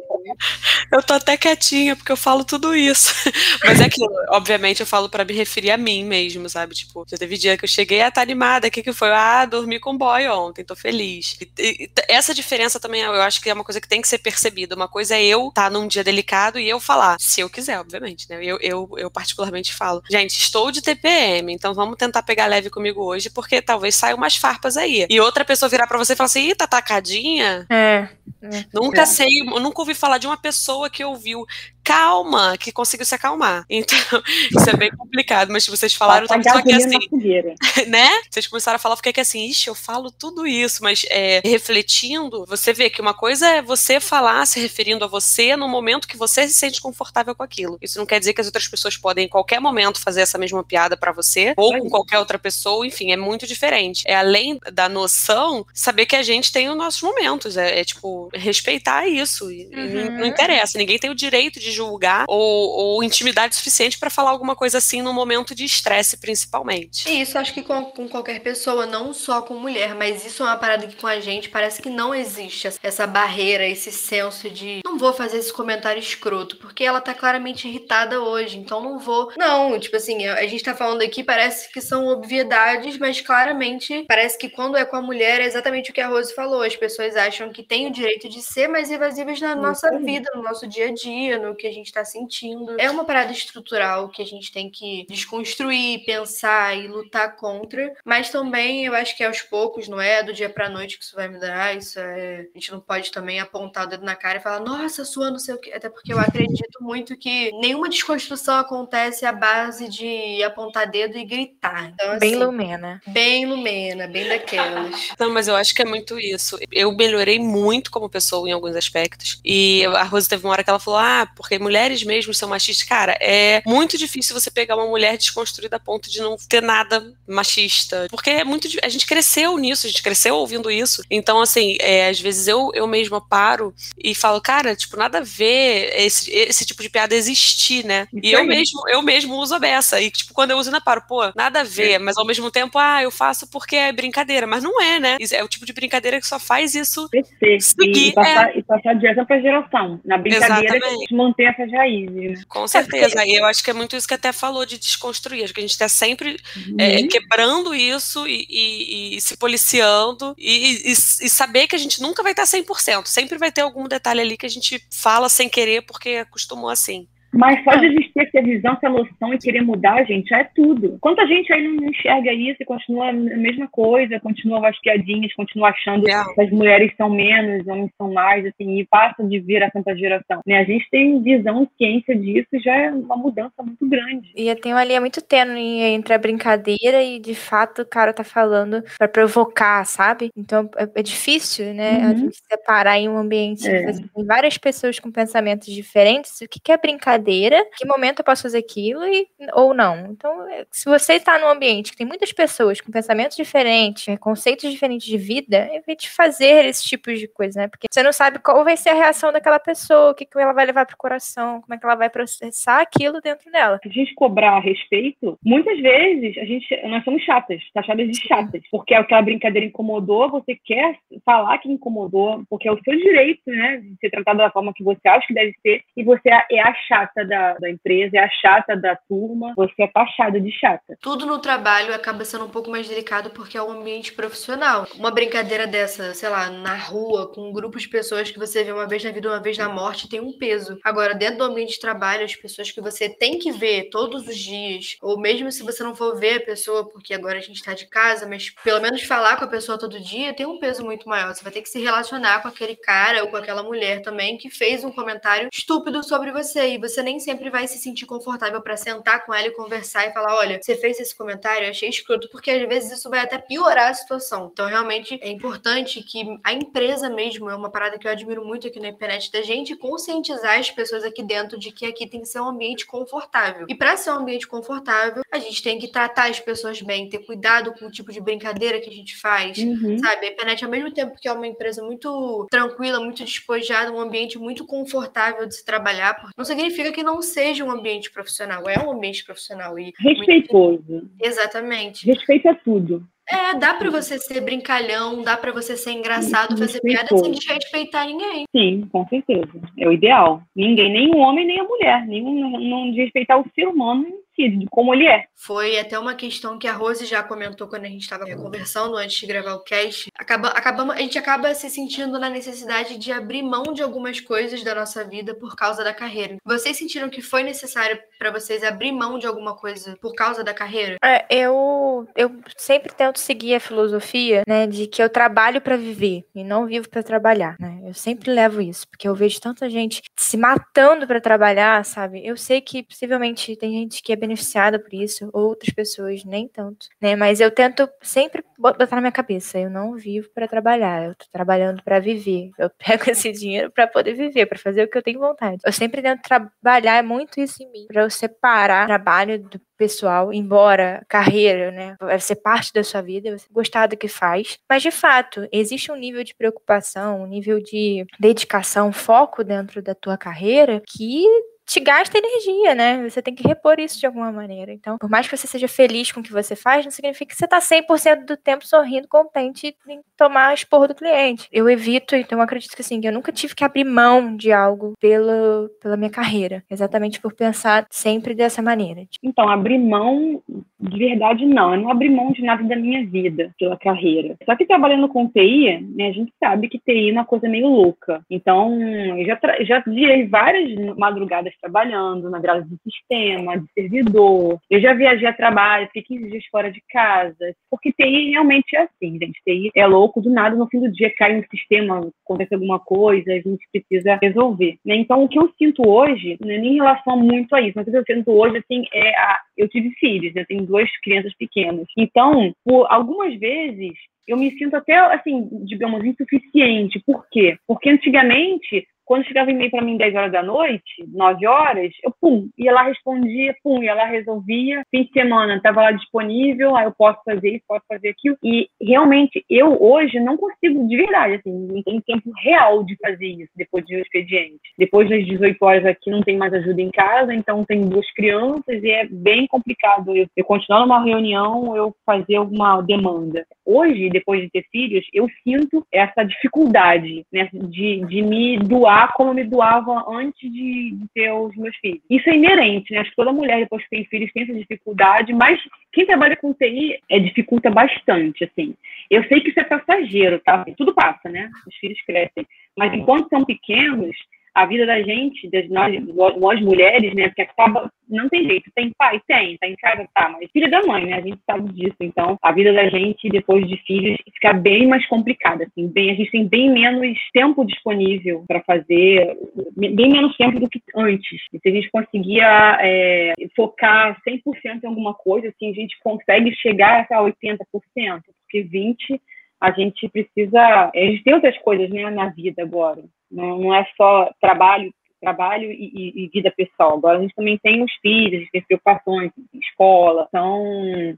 Eu tô até quietinha, porque eu falo tudo isso. Mas é que, obviamente, eu falo para me referir a mim mesmo, sabe? Tipo, já teve dia que eu cheguei a ah, tá animada. O que, que foi? Ah, dormi com o boy ontem, tô feliz. E, e, essa diferença também, eu acho que é uma coisa que tem que ser percebida. Uma coisa é eu estar tá num dia delicado e eu falar, se eu quiser, obviamente, né? Eu, eu, eu particularmente falo, gente, estou de TPM, então vamos tentar pegar leve comigo hoje, porque talvez saiam umas farpas aí. E outra pessoa virar para você e falar assim, ih, tá tacadinha? É. é. Nunca é. sei, nunca ouvi falar de uma pessoa que ouviu calma, que conseguiu se acalmar. Então, isso é bem complicado, mas vocês falaram também só que assim, né? Vocês começaram a falar, fiquei que assim, ixi, eu falo tudo isso, mas é, refletindo, você vê que uma coisa é você falar se referindo a você no momento que você se sente confortável com aquilo. Isso não quer dizer que as outras pessoas podem em qualquer momento fazer essa mesma piada para você ou com qualquer outra pessoa, enfim, é muito diferente. É além da noção, saber que a gente tem os nossos momentos, é, é tipo respeitar isso. Uhum. Não, não interessa, ninguém tem o direito de julgar ou, ou intimidade suficiente para falar alguma coisa assim no momento de estresse, principalmente. E isso acho que com, com, qualquer pessoa, não só com mulher, mas isso é uma parada que com a gente parece que não existe essa barreira, esse senso de não vou fazer esse comentário escroto, porque ela tá claramente irritada hoje, então não vou. Não, tipo assim, a gente tá falando aqui, parece que são obviedades, mas claramente parece que quando é com a mulher é exatamente o que a Rose falou. As pessoas acham que têm o direito de ser mais invasivas na nossa vida, no nosso dia a dia, no que que a gente está sentindo. É uma parada estrutural que a gente tem que desconstruir, pensar e lutar contra. Mas também eu acho que é aos poucos, não é do dia pra noite que isso vai mudar. Isso é. A gente não pode também apontar o dedo na cara e falar, nossa, sua não sei o quê. Até porque eu acredito muito que nenhuma desconstrução acontece à base de apontar dedo e gritar. Então, assim, bem Lumena. Bem Lumena, bem daquelas. Não, mas eu acho que é muito isso. Eu melhorei muito como pessoa em alguns aspectos. E a Rose teve uma hora que ela falou: ah, porque mulheres mesmo são machistas. Cara, é muito difícil você pegar uma mulher desconstruída a ponto de não ter nada machista. Porque é muito. A gente cresceu nisso, a gente cresceu ouvindo isso. Então, assim, é, às vezes eu, eu mesma paro e falo, cara, tipo, nada a ver esse, esse tipo de piada existir, né? E eu mesmo, eu mesmo uso a beça. E, tipo, quando eu uso, ainda paro, pô, nada a ver, é. mas ao mesmo tempo, ah, eu faço porque é brincadeira. Mas não é, né? É o tipo de brincadeira que só faz isso Crescer. seguir. E passar, é. e passar de geração pra geração. Na brincadeira Exatamente. que manter essas raízes. Com certeza. E eu acho que é muito isso que até falou de desconstruir. Acho que a gente está sempre uhum. é, quebrando isso e, e, e se policiando e, e, saber que a gente nunca vai estar 100%. Sempre vai ter algum detalhe ali que a gente fala sem querer porque acostumou assim. Mas só de existir essa visão, essa noção e querer mudar, gente, é tudo. Quanta gente aí não enxerga isso e continua a mesma coisa, continua as piadinhas, continua achando é. que as mulheres são menos, homens são mais, assim, e passa de geração para geração. Né? A gente tem visão e ciência disso e já é uma mudança muito grande. E tem uma linha muito tênue entre a brincadeira e, de fato, o cara tá falando para provocar, sabe? Então, é, é difícil, né, uhum. a gente separar em um ambiente é. tem várias pessoas com pensamentos diferentes, o que é brincadeira brincadeira, que momento eu posso fazer aquilo e, ou não. Então, é, se você está num ambiente que tem muitas pessoas com pensamentos diferentes, conceitos diferentes de vida, evite fazer esse tipo de coisa, né? Porque você não sabe qual vai ser a reação daquela pessoa, o que, que ela vai levar pro coração, como é que ela vai processar aquilo dentro dela. A gente cobrar a respeito, muitas vezes a gente, nós somos chatas, taxadas de chatas, porque aquela brincadeira incomodou, você quer falar que incomodou, porque é o seu direito, né, de ser tratado da forma que você acha que deve ser, e você é a chata da, da empresa, é a chata da turma, você é taxada de chata. Tudo no trabalho acaba sendo um pouco mais delicado porque é um ambiente profissional. Uma brincadeira dessa, sei lá, na rua, com um grupo de pessoas que você vê uma vez na vida, uma vez na morte, tem um peso. Agora, dentro do ambiente de trabalho, as pessoas que você tem que ver todos os dias, ou mesmo se você não for ver a pessoa, porque agora a gente tá de casa, mas pelo menos falar com a pessoa todo dia tem um peso muito maior. Você vai ter que se relacionar com aquele cara ou com aquela mulher também que fez um comentário estúpido sobre você e você nem sempre vai se sentir confortável para sentar com ela e conversar e falar: olha, você fez esse comentário, eu achei escroto, porque às vezes isso vai até piorar a situação. Então, realmente é importante que a empresa mesmo, é uma parada que eu admiro muito aqui na internet, da gente conscientizar as pessoas aqui dentro de que aqui tem que ser um ambiente confortável. E para ser um ambiente confortável, a gente tem que tratar as pessoas bem, ter cuidado com o tipo de brincadeira que a gente faz, uhum. sabe? A internet, ao mesmo tempo que é uma empresa muito tranquila, muito despojada, um ambiente muito confortável de se trabalhar, não significa que não seja um ambiente profissional, é um ambiente profissional. E Respeitoso. Exatamente. Respeita tudo. É, dá para você ser brincalhão, dá para você ser engraçado, fazer piada sem respeitar ninguém. Sim, com certeza. É o ideal. Ninguém, nem o homem, nem a mulher. Nenhum, não respeitar o ser humano de como ele é. Foi até uma questão que a Rose já comentou quando a gente estava conversando antes de gravar o cast. Acaba, acaba, a gente acaba se sentindo na necessidade de abrir mão de algumas coisas da nossa vida por causa da carreira. Vocês sentiram que foi necessário para vocês abrir mão de alguma coisa por causa da carreira? É, eu, eu sempre tento seguir a filosofia, né, de que eu trabalho para viver e não vivo para trabalhar, né? Eu sempre levo isso, porque eu vejo tanta gente se matando para trabalhar, sabe? Eu sei que possivelmente tem gente que é beneficiada por isso, outras pessoas nem tanto, né? Mas eu tento sempre botar na minha cabeça, eu não vivo para trabalhar, eu tô trabalhando para viver. Eu pego esse dinheiro para poder viver, para fazer o que eu tenho vontade. Eu sempre tento trabalhar muito isso em mim, para eu separar trabalho do pessoal, embora carreira, né, vai ser parte da sua vida, você gostar do que faz, mas de fato, existe um nível de preocupação, um nível de dedicação, foco dentro da tua carreira que te gasta energia, né? Você tem que repor isso de alguma maneira. Então, por mais que você seja feliz com o que você faz, não significa que você tá 100% do tempo sorrindo, contente em tomar a esporra do cliente. Eu evito, então eu acredito que assim, eu nunca tive que abrir mão de algo pela, pela minha carreira, exatamente por pensar sempre dessa maneira. Então, abrir mão de verdade não, eu não abri mão de nada da minha vida pela carreira. Só que trabalhando com TI, né, a gente sabe que TI é uma coisa meio louca. Então, eu já, já várias madrugadas trabalhando na grade de sistema, de servidor. Eu já viajei a trabalho, fiquei 15 dias fora de casa, porque TI realmente é assim, gente. TI é louco, do nada, no fim do dia cai um sistema, acontece alguma coisa, a gente precisa resolver. Né? Então, o que eu sinto hoje, né, nem em relação muito a isso, mas o que eu sinto hoje, assim, é a... eu tive filhos, eu tenho duas crianças pequenas. Então, por algumas vezes, eu me sinto até, assim, digamos, insuficiente. Por quê? Porque antigamente quando chegava e-mail para mim 10 horas da noite, 9 horas, eu, pum, ia lá, respondia, pum, ia lá, resolvia. Fim de semana, estava lá disponível, aí eu posso fazer isso, posso fazer aquilo. E realmente, eu hoje não consigo, de verdade, assim, não tenho tempo real de fazer isso depois de um expediente. Depois das 18 horas aqui, não tem mais ajuda em casa, então tenho duas crianças e é bem complicado eu, eu continuar numa reunião, eu fazer alguma demanda. Hoje, depois de ter filhos, eu sinto essa dificuldade, né, de, de me doar doar como me doava antes de, de, ter os meus filhos. Isso é inerente, né? Acho que toda mulher, depois que tem filhos, tem essa dificuldade, mas quem trabalha com TI é, dificulta bastante, assim. Eu sei que isso é passageiro, tá? Tudo passa, né? Os filhos crescem. Mas enquanto são pequenos, a vida da gente, das nós, nós mulheres, né? Porque acaba, não tem jeito. Tem pai? Tem, tá em casa, tá, mas filha da mãe, né? A gente sabe disso. Então, a vida da gente, depois de filhos, fica bem mais complicada, assim. Bem, a gente tem bem menos tempo disponível para fazer, bem menos tempo do que antes. E se a gente conseguia é, focar 100% em alguma coisa, assim, a gente consegue chegar até 80%, porque 20% a gente precisa. A gente tem outras coisas né, na vida agora. Não, não é só trabalho, trabalho e, e, e, vida pessoal. Agora a gente também tem os filhos, a gente tem preocupações, escola. Então,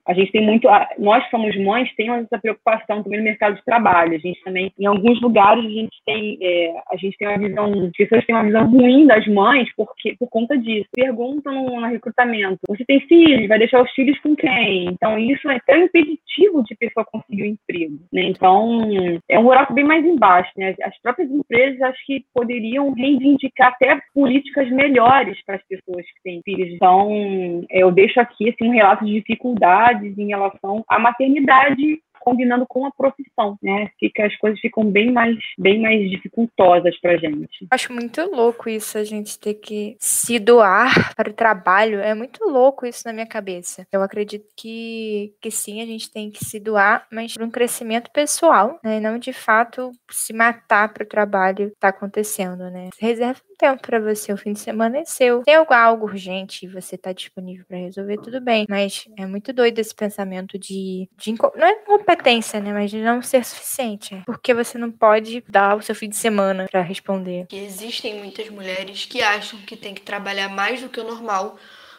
a gente tem muito. Nós, somos mães, temos essa preocupação também no mercado de trabalho. A gente também, em alguns lugares, a gente tem, é, a gente tem uma visão, as pessoas têm uma visão ruim das mães porque, por conta disso. Perguntam no, no recrutamento: você tem filhos? Vai deixar os filhos com quem? Então, isso é tão impeditivo de pessoa conseguir um emprego. Né? Então, é um buraco bem mais embaixo. Né? As próprias empresas acho que poderiam reivindicar até políticas melhores para as pessoas que têm filhos. Então, eu deixo aqui assim, um relato de dificuldades em relação à maternidade combinando com a profissão, né? Fica, as coisas ficam bem mais, bem mais dificultosas pra gente. Acho muito louco isso, a gente ter que se doar para o trabalho. É muito louco isso na minha cabeça. Eu acredito que, que sim, a gente tem que se doar, mas para um crescimento pessoal, né? E não de fato se matar para o trabalho que tá acontecendo, né? Reserva tempo para você, o fim de semana é seu. Tem algo urgente e você tá disponível para resolver, tudo bem. Mas é muito doido esse pensamento de, de não é competência, né, mas de não ser suficiente. Porque você não pode dar o seu fim de semana para responder. existem muitas mulheres que acham que tem que trabalhar mais do que o normal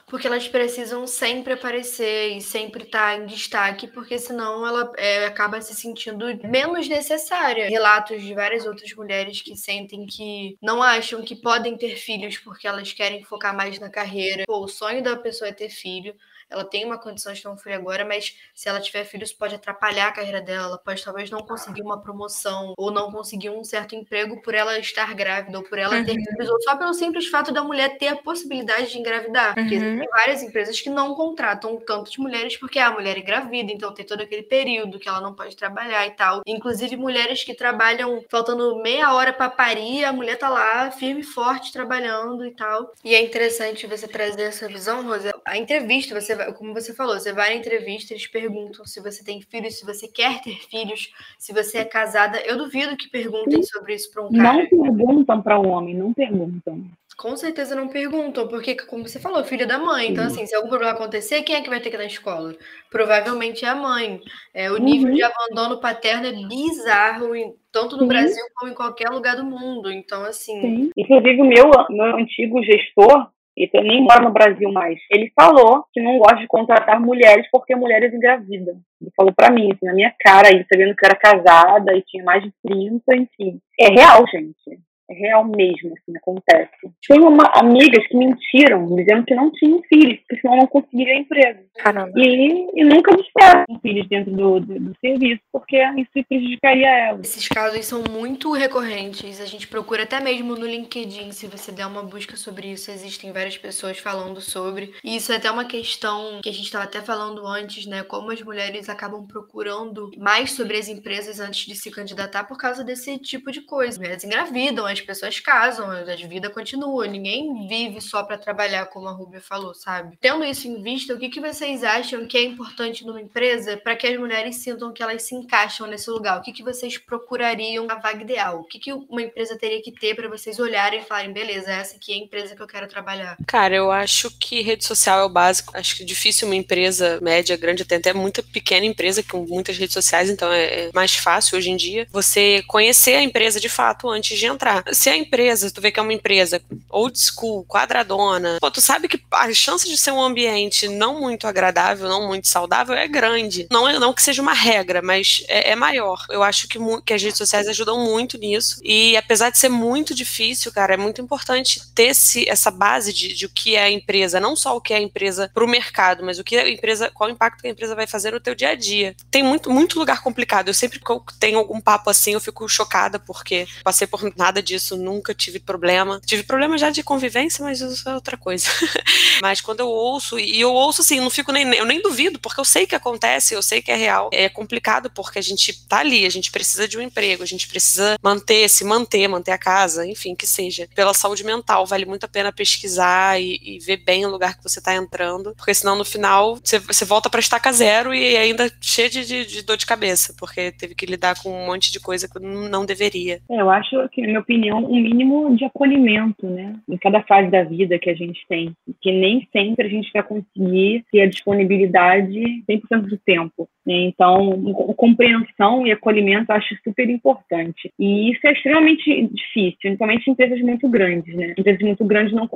porque elas precisam sempre aparecer e sempre estar tá em destaque, porque senão ela é, acaba se sentindo menos necessária. Relatos de várias outras mulheres que sentem que não acham que podem ter filhos porque elas querem focar mais na carreira. Pô, o sonho da pessoa é ter filho ela tem uma condição de ter um filho agora, mas se ela tiver filhos pode atrapalhar a carreira dela, ela pode talvez não conseguir uma promoção ou não conseguir um certo emprego por ela estar grávida ou por ela ter uhum. filhos, ou só pelo simples fato da mulher ter a possibilidade de engravidar. Porque uhum. existem várias empresas que não contratam tantas mulheres porque a mulher é engravida, então tem todo aquele período que ela não pode trabalhar e tal. Inclusive mulheres que trabalham faltando meia hora para parir, a mulher tá lá firme e forte trabalhando e tal. E é interessante você trazer essa visão, Rosa. A entrevista, você como você falou, você vai na entrevista, eles perguntam se você tem filhos, se você quer ter filhos, se você é casada. Eu duvido que perguntem sobre isso para um cara. Não perguntam para um homem, não perguntam. Com certeza não perguntam, porque, como você falou, filha da mãe. Então, assim, se algum problema acontecer, quem é que vai ter que ir na escola? Provavelmente é a mãe. É, o nível uhum. de abandono paterno é bizarro, tanto no Sim. Brasil como em qualquer lugar do mundo. Então, assim. Sim. Inclusive, o meu, meu antigo gestor, ele nem mora no Brasil mais. Ele falou que não gosta de contratar mulheres porque mulheres engravidam. Ele falou para mim, assim, na minha cara, isso, sabendo que eu era casada e tinha mais de 30, enfim. É real, gente. É real mesmo, assim, acontece. Tenho uma, amigas que mentiram, dizendo que não tinham filhos, porque senão não conseguiria emprego. Caramba. E, e nunca disseram filhos dentro do, do, do, serviço, porque isso prejudicaria elas. Esses casos são muito recorrentes. A gente procura até mesmo no LinkedIn, se você der uma busca sobre isso, existem várias pessoas falando sobre. E isso é até uma questão que a gente estava até falando antes, né? Como as mulheres acabam procurando mais sobre as empresas antes de se candidatar por causa desse tipo de coisa. Elas engravidam, as pessoas casam, a vida continua, ninguém vive só para trabalhar, como a Rubia falou, sabe? Tendo isso em vista, o que, que vocês acham que é importante numa empresa para que as mulheres sintam que elas se encaixam nesse lugar? O que, que vocês procurariam a vaga ideal? O que, que uma empresa teria que ter para vocês olharem e falarem, beleza, essa aqui é a empresa que eu quero trabalhar? Cara, eu acho que rede social é o básico. Acho que é difícil uma empresa média, grande, tem até muita pequena empresa com muitas redes sociais, então é, é mais fácil hoje em dia você conhecer a empresa de fato antes de entrar se a empresa, tu vê que é uma empresa old school, quadradona, pô, tu sabe que a chance de ser um ambiente não muito agradável, não muito saudável é grande. Não é não que seja uma regra, mas é, é maior. Eu acho que, que as redes sociais ajudam muito nisso. E apesar de ser muito difícil, cara, é muito importante ter esse, essa base de, de o que é a empresa, não só o que é a empresa para o mercado, mas o que a empresa, qual o impacto que a empresa vai fazer no teu dia a dia. Tem muito, muito lugar complicado. Eu sempre que eu tenho algum papo assim, eu fico chocada porque passei por nada disso isso, nunca tive problema. Tive problema já de convivência, mas isso é outra coisa. mas quando eu ouço, e eu ouço assim, não fico nem, eu nem duvido, porque eu sei que acontece, eu sei que é real. É complicado porque a gente tá ali, a gente precisa de um emprego, a gente precisa manter, se manter, manter a casa, enfim, que seja. Pela saúde mental, vale muito a pena pesquisar e, e ver bem o lugar que você tá entrando, porque senão no final você, você volta pra estaca zero e ainda cheio de, de, de, dor de cabeça, porque teve que lidar com um monte de coisa que não deveria. É, eu acho que, na minha opinião, opinião, um mínimo de acolhimento, né? Em cada fase da vida que a gente tem. Que nem sempre a gente vai conseguir ter a disponibilidade 100% do tempo. Né? Então, compreensão e acolhimento eu acho super importante. E isso é extremamente difícil, principalmente em empresas muito grandes, né? Empresas muito grandes não,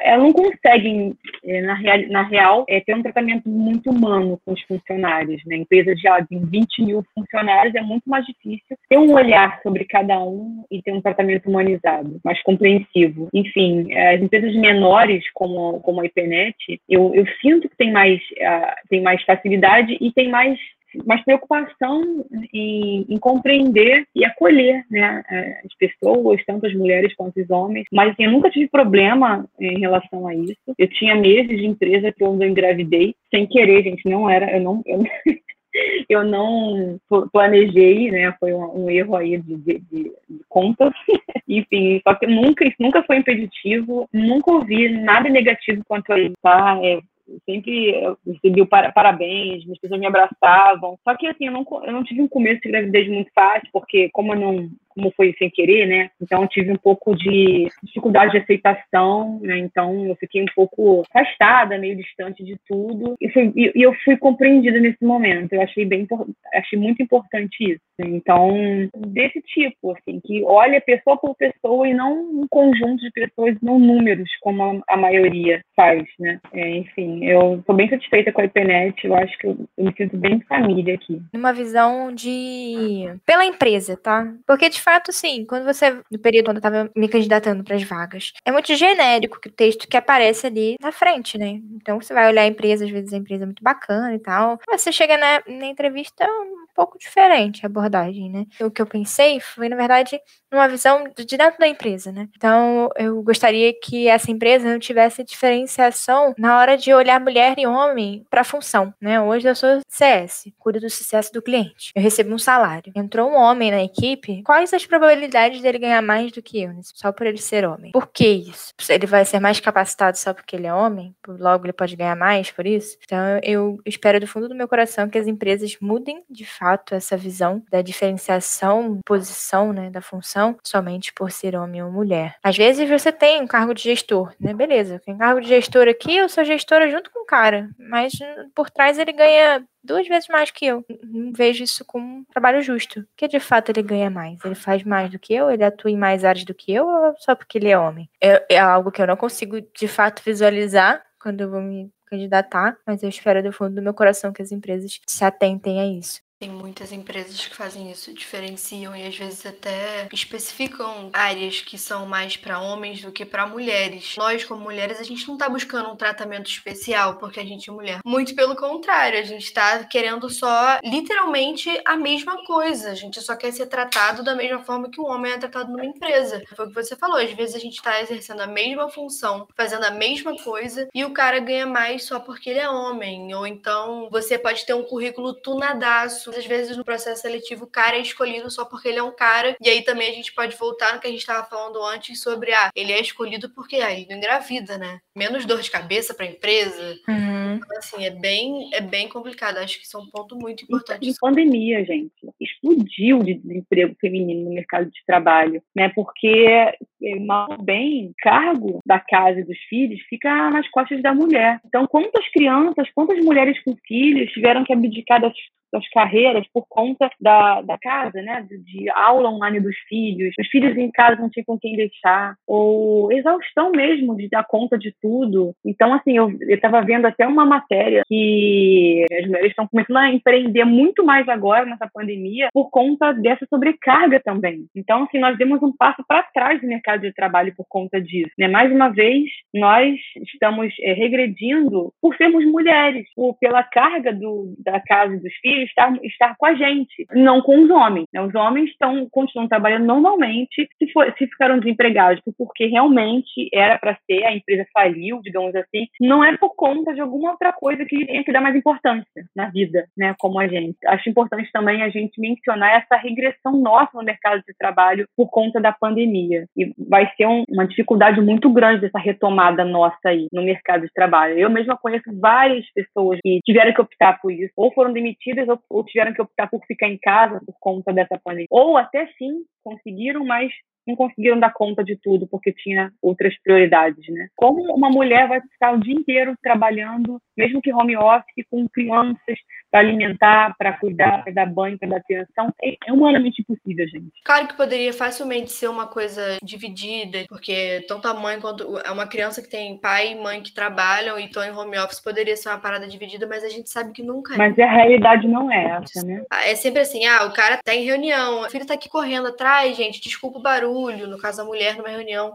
elas não conseguem, é, na real, na real é, ter um tratamento muito humano com os funcionários, né? Empresas de, de 20 mil funcionários é muito mais difícil ter um olhar sobre cada um e ter um tratamento humanizado, mais compreensivo. Enfim, as empresas menores, como, como a IPNET, eu, eu sinto que tem mais, uh, tem mais facilidade e tem mais mais preocupação em, em, compreender e acolher né, as pessoas, tanto as mulheres quanto os homens. Mas assim, eu nunca tive problema em relação a isso. Eu tinha meses de empresa que eu engravidei sem querer, gente. Não era, eu não, eu, eu não planejei, né? Foi um, um erro aí de, de, de. Enfim, só que nunca, nunca foi impeditivo, nunca ouvi nada negativo quanto a isso, tá? É, sempre recebi o parabéns, as pessoas me abraçavam. Só que assim, eu não, eu não tive um começo de gravidez muito fácil, porque como eu não como foi sem querer, né? Então tive um pouco de dificuldade de aceitação, né? Então eu fiquei um pouco afastada, meio distante de tudo. E, e, eu fui compreendida nesse momento. Eu achei bem, achei muito importante isso. Então desse tipo, assim, que olha pessoa por pessoa e não um conjunto de pessoas, não números como a, a maioria faz, né? É, enfim, eu estou bem satisfeita com a IPNET. Eu acho que eu, eu me sinto bem família aqui. Uma visão de pela empresa, tá? Porque de fato, sim, quando você, no período quando eu tava me candidatando para as vagas, é muito genérico o texto que aparece ali na frente, né? Então você vai olhar a empresa, às vezes a empresa é muito bacana e tal. Você chega na, na entrevista um pouco diferente a abordagem, né? O que eu pensei foi, na verdade, numa visão de dentro da empresa, né? Então, eu gostaria que essa empresa não tivesse diferenciação na hora de olhar mulher e homem para a função, né? Hoje eu sou CS, cuido do sucesso do cliente. Eu recebo um salário. Entrou um homem na equipe, quais as probabilidades dele ganhar mais do que eu, né? só por ele ser homem? Por que isso? Ele vai ser mais capacitado só porque ele é homem? Logo ele pode ganhar mais por isso? Então eu espero do fundo do meu coração que as empresas mudem de fato essa visão da diferenciação, posição, né, da função, somente por ser homem ou mulher. Às vezes você tem um cargo de gestor, né? Beleza, tem cargo de gestor aqui, eu sou gestora junto com o cara, mas por trás ele ganha duas vezes mais que eu. Não vejo isso como um trabalho justo. Porque de fato ele ganha mais. Ele faz mais do que eu, ele atua em mais áreas do que eu, ou só porque ele é homem? É, é algo que eu não consigo de fato visualizar quando eu vou me candidatar, mas eu espero do fundo do meu coração que as empresas se atentem a isso. Tem muitas empresas que fazem isso, diferenciam e às vezes até especificam áreas que são mais para homens do que para mulheres. Nós, como mulheres, a gente não tá buscando um tratamento especial porque a gente é mulher. Muito pelo contrário, a gente tá querendo só literalmente a mesma coisa. A gente só quer ser tratado da mesma forma que um homem é tratado numa empresa. Foi o que você falou, às vezes a gente tá exercendo a mesma função, fazendo a mesma coisa e o cara ganha mais só porque ele é homem. Ou então você pode ter um currículo tunadaço às vezes no processo seletivo o cara é escolhido só porque ele é um cara. E aí também a gente pode voltar no que a gente estava falando antes sobre, ah, ele é escolhido porque ah, ele não engravida, né? Menos dor de cabeça para a empresa. Uhum. Então, assim, é bem, é bem complicado. Acho que isso é um ponto muito importante. Em pandemia, gente, explodiu de desemprego feminino no mercado de trabalho, né? Porque, mal bem, cargo da casa e dos filhos fica nas costas da mulher. Então, quantas crianças, quantas mulheres com filhos tiveram que abdicar das das carreiras por conta da, da casa, né? De, de, aula online dos filhos, os filhos em casa não tinham com quem deixar, ou exaustão mesmo de dar conta de tudo. Então, assim, eu estava vendo até uma matéria que as mulheres estão começando a empreender muito mais agora nessa pandemia por conta dessa sobrecarga também. Então, assim, nós demos um passo para trás no mercado de trabalho por conta disso. Né? Mais uma vez, nós estamos é, regredindo por sermos mulheres, por, pela carga do, da casa dos filhos estar, estar com a gente, não com os homens. Né? Os homens estão, continuam trabalhando normalmente se, for, se ficaram desempregados, porque realmente era para ser, a empresa faliu, digamos assim, não é por conta de alguma outra coisa que tenha que dar mais importância na vida, né, como a gente. Acho importante também a gente mencionar essa regressão nossa no mercado de trabalho por conta da pandemia. E vai ser um, uma dificuldade muito grande dessa retomada nossa aí no mercado de trabalho. Eu mesma conheço várias pessoas que tiveram que optar por isso, ou foram demitidas ou tiveram que optar por ficar em casa por conta dessa pandemia. Ou até sim conseguiram, mas não conseguiram dar conta de tudo porque tinha outras prioridades, né? Como uma mulher vai ficar o dia inteiro trabalhando, mesmo que home office, com crianças para alimentar, para cuidar, para dar banho, para dar atenção, é, é humanamente impossível, gente. Claro que poderia facilmente ser uma coisa dividida, porque tanto a mãe quanto é uma criança que tem pai e mãe que trabalham e estão em home office poderia ser uma parada dividida, mas a gente sabe que nunca é. Mas a realidade não é essa, né? É sempre assim, ah, o cara tá em reunião, o filho tá aqui correndo atrás, gente, desculpa o barulho, no caso a mulher numa reunião.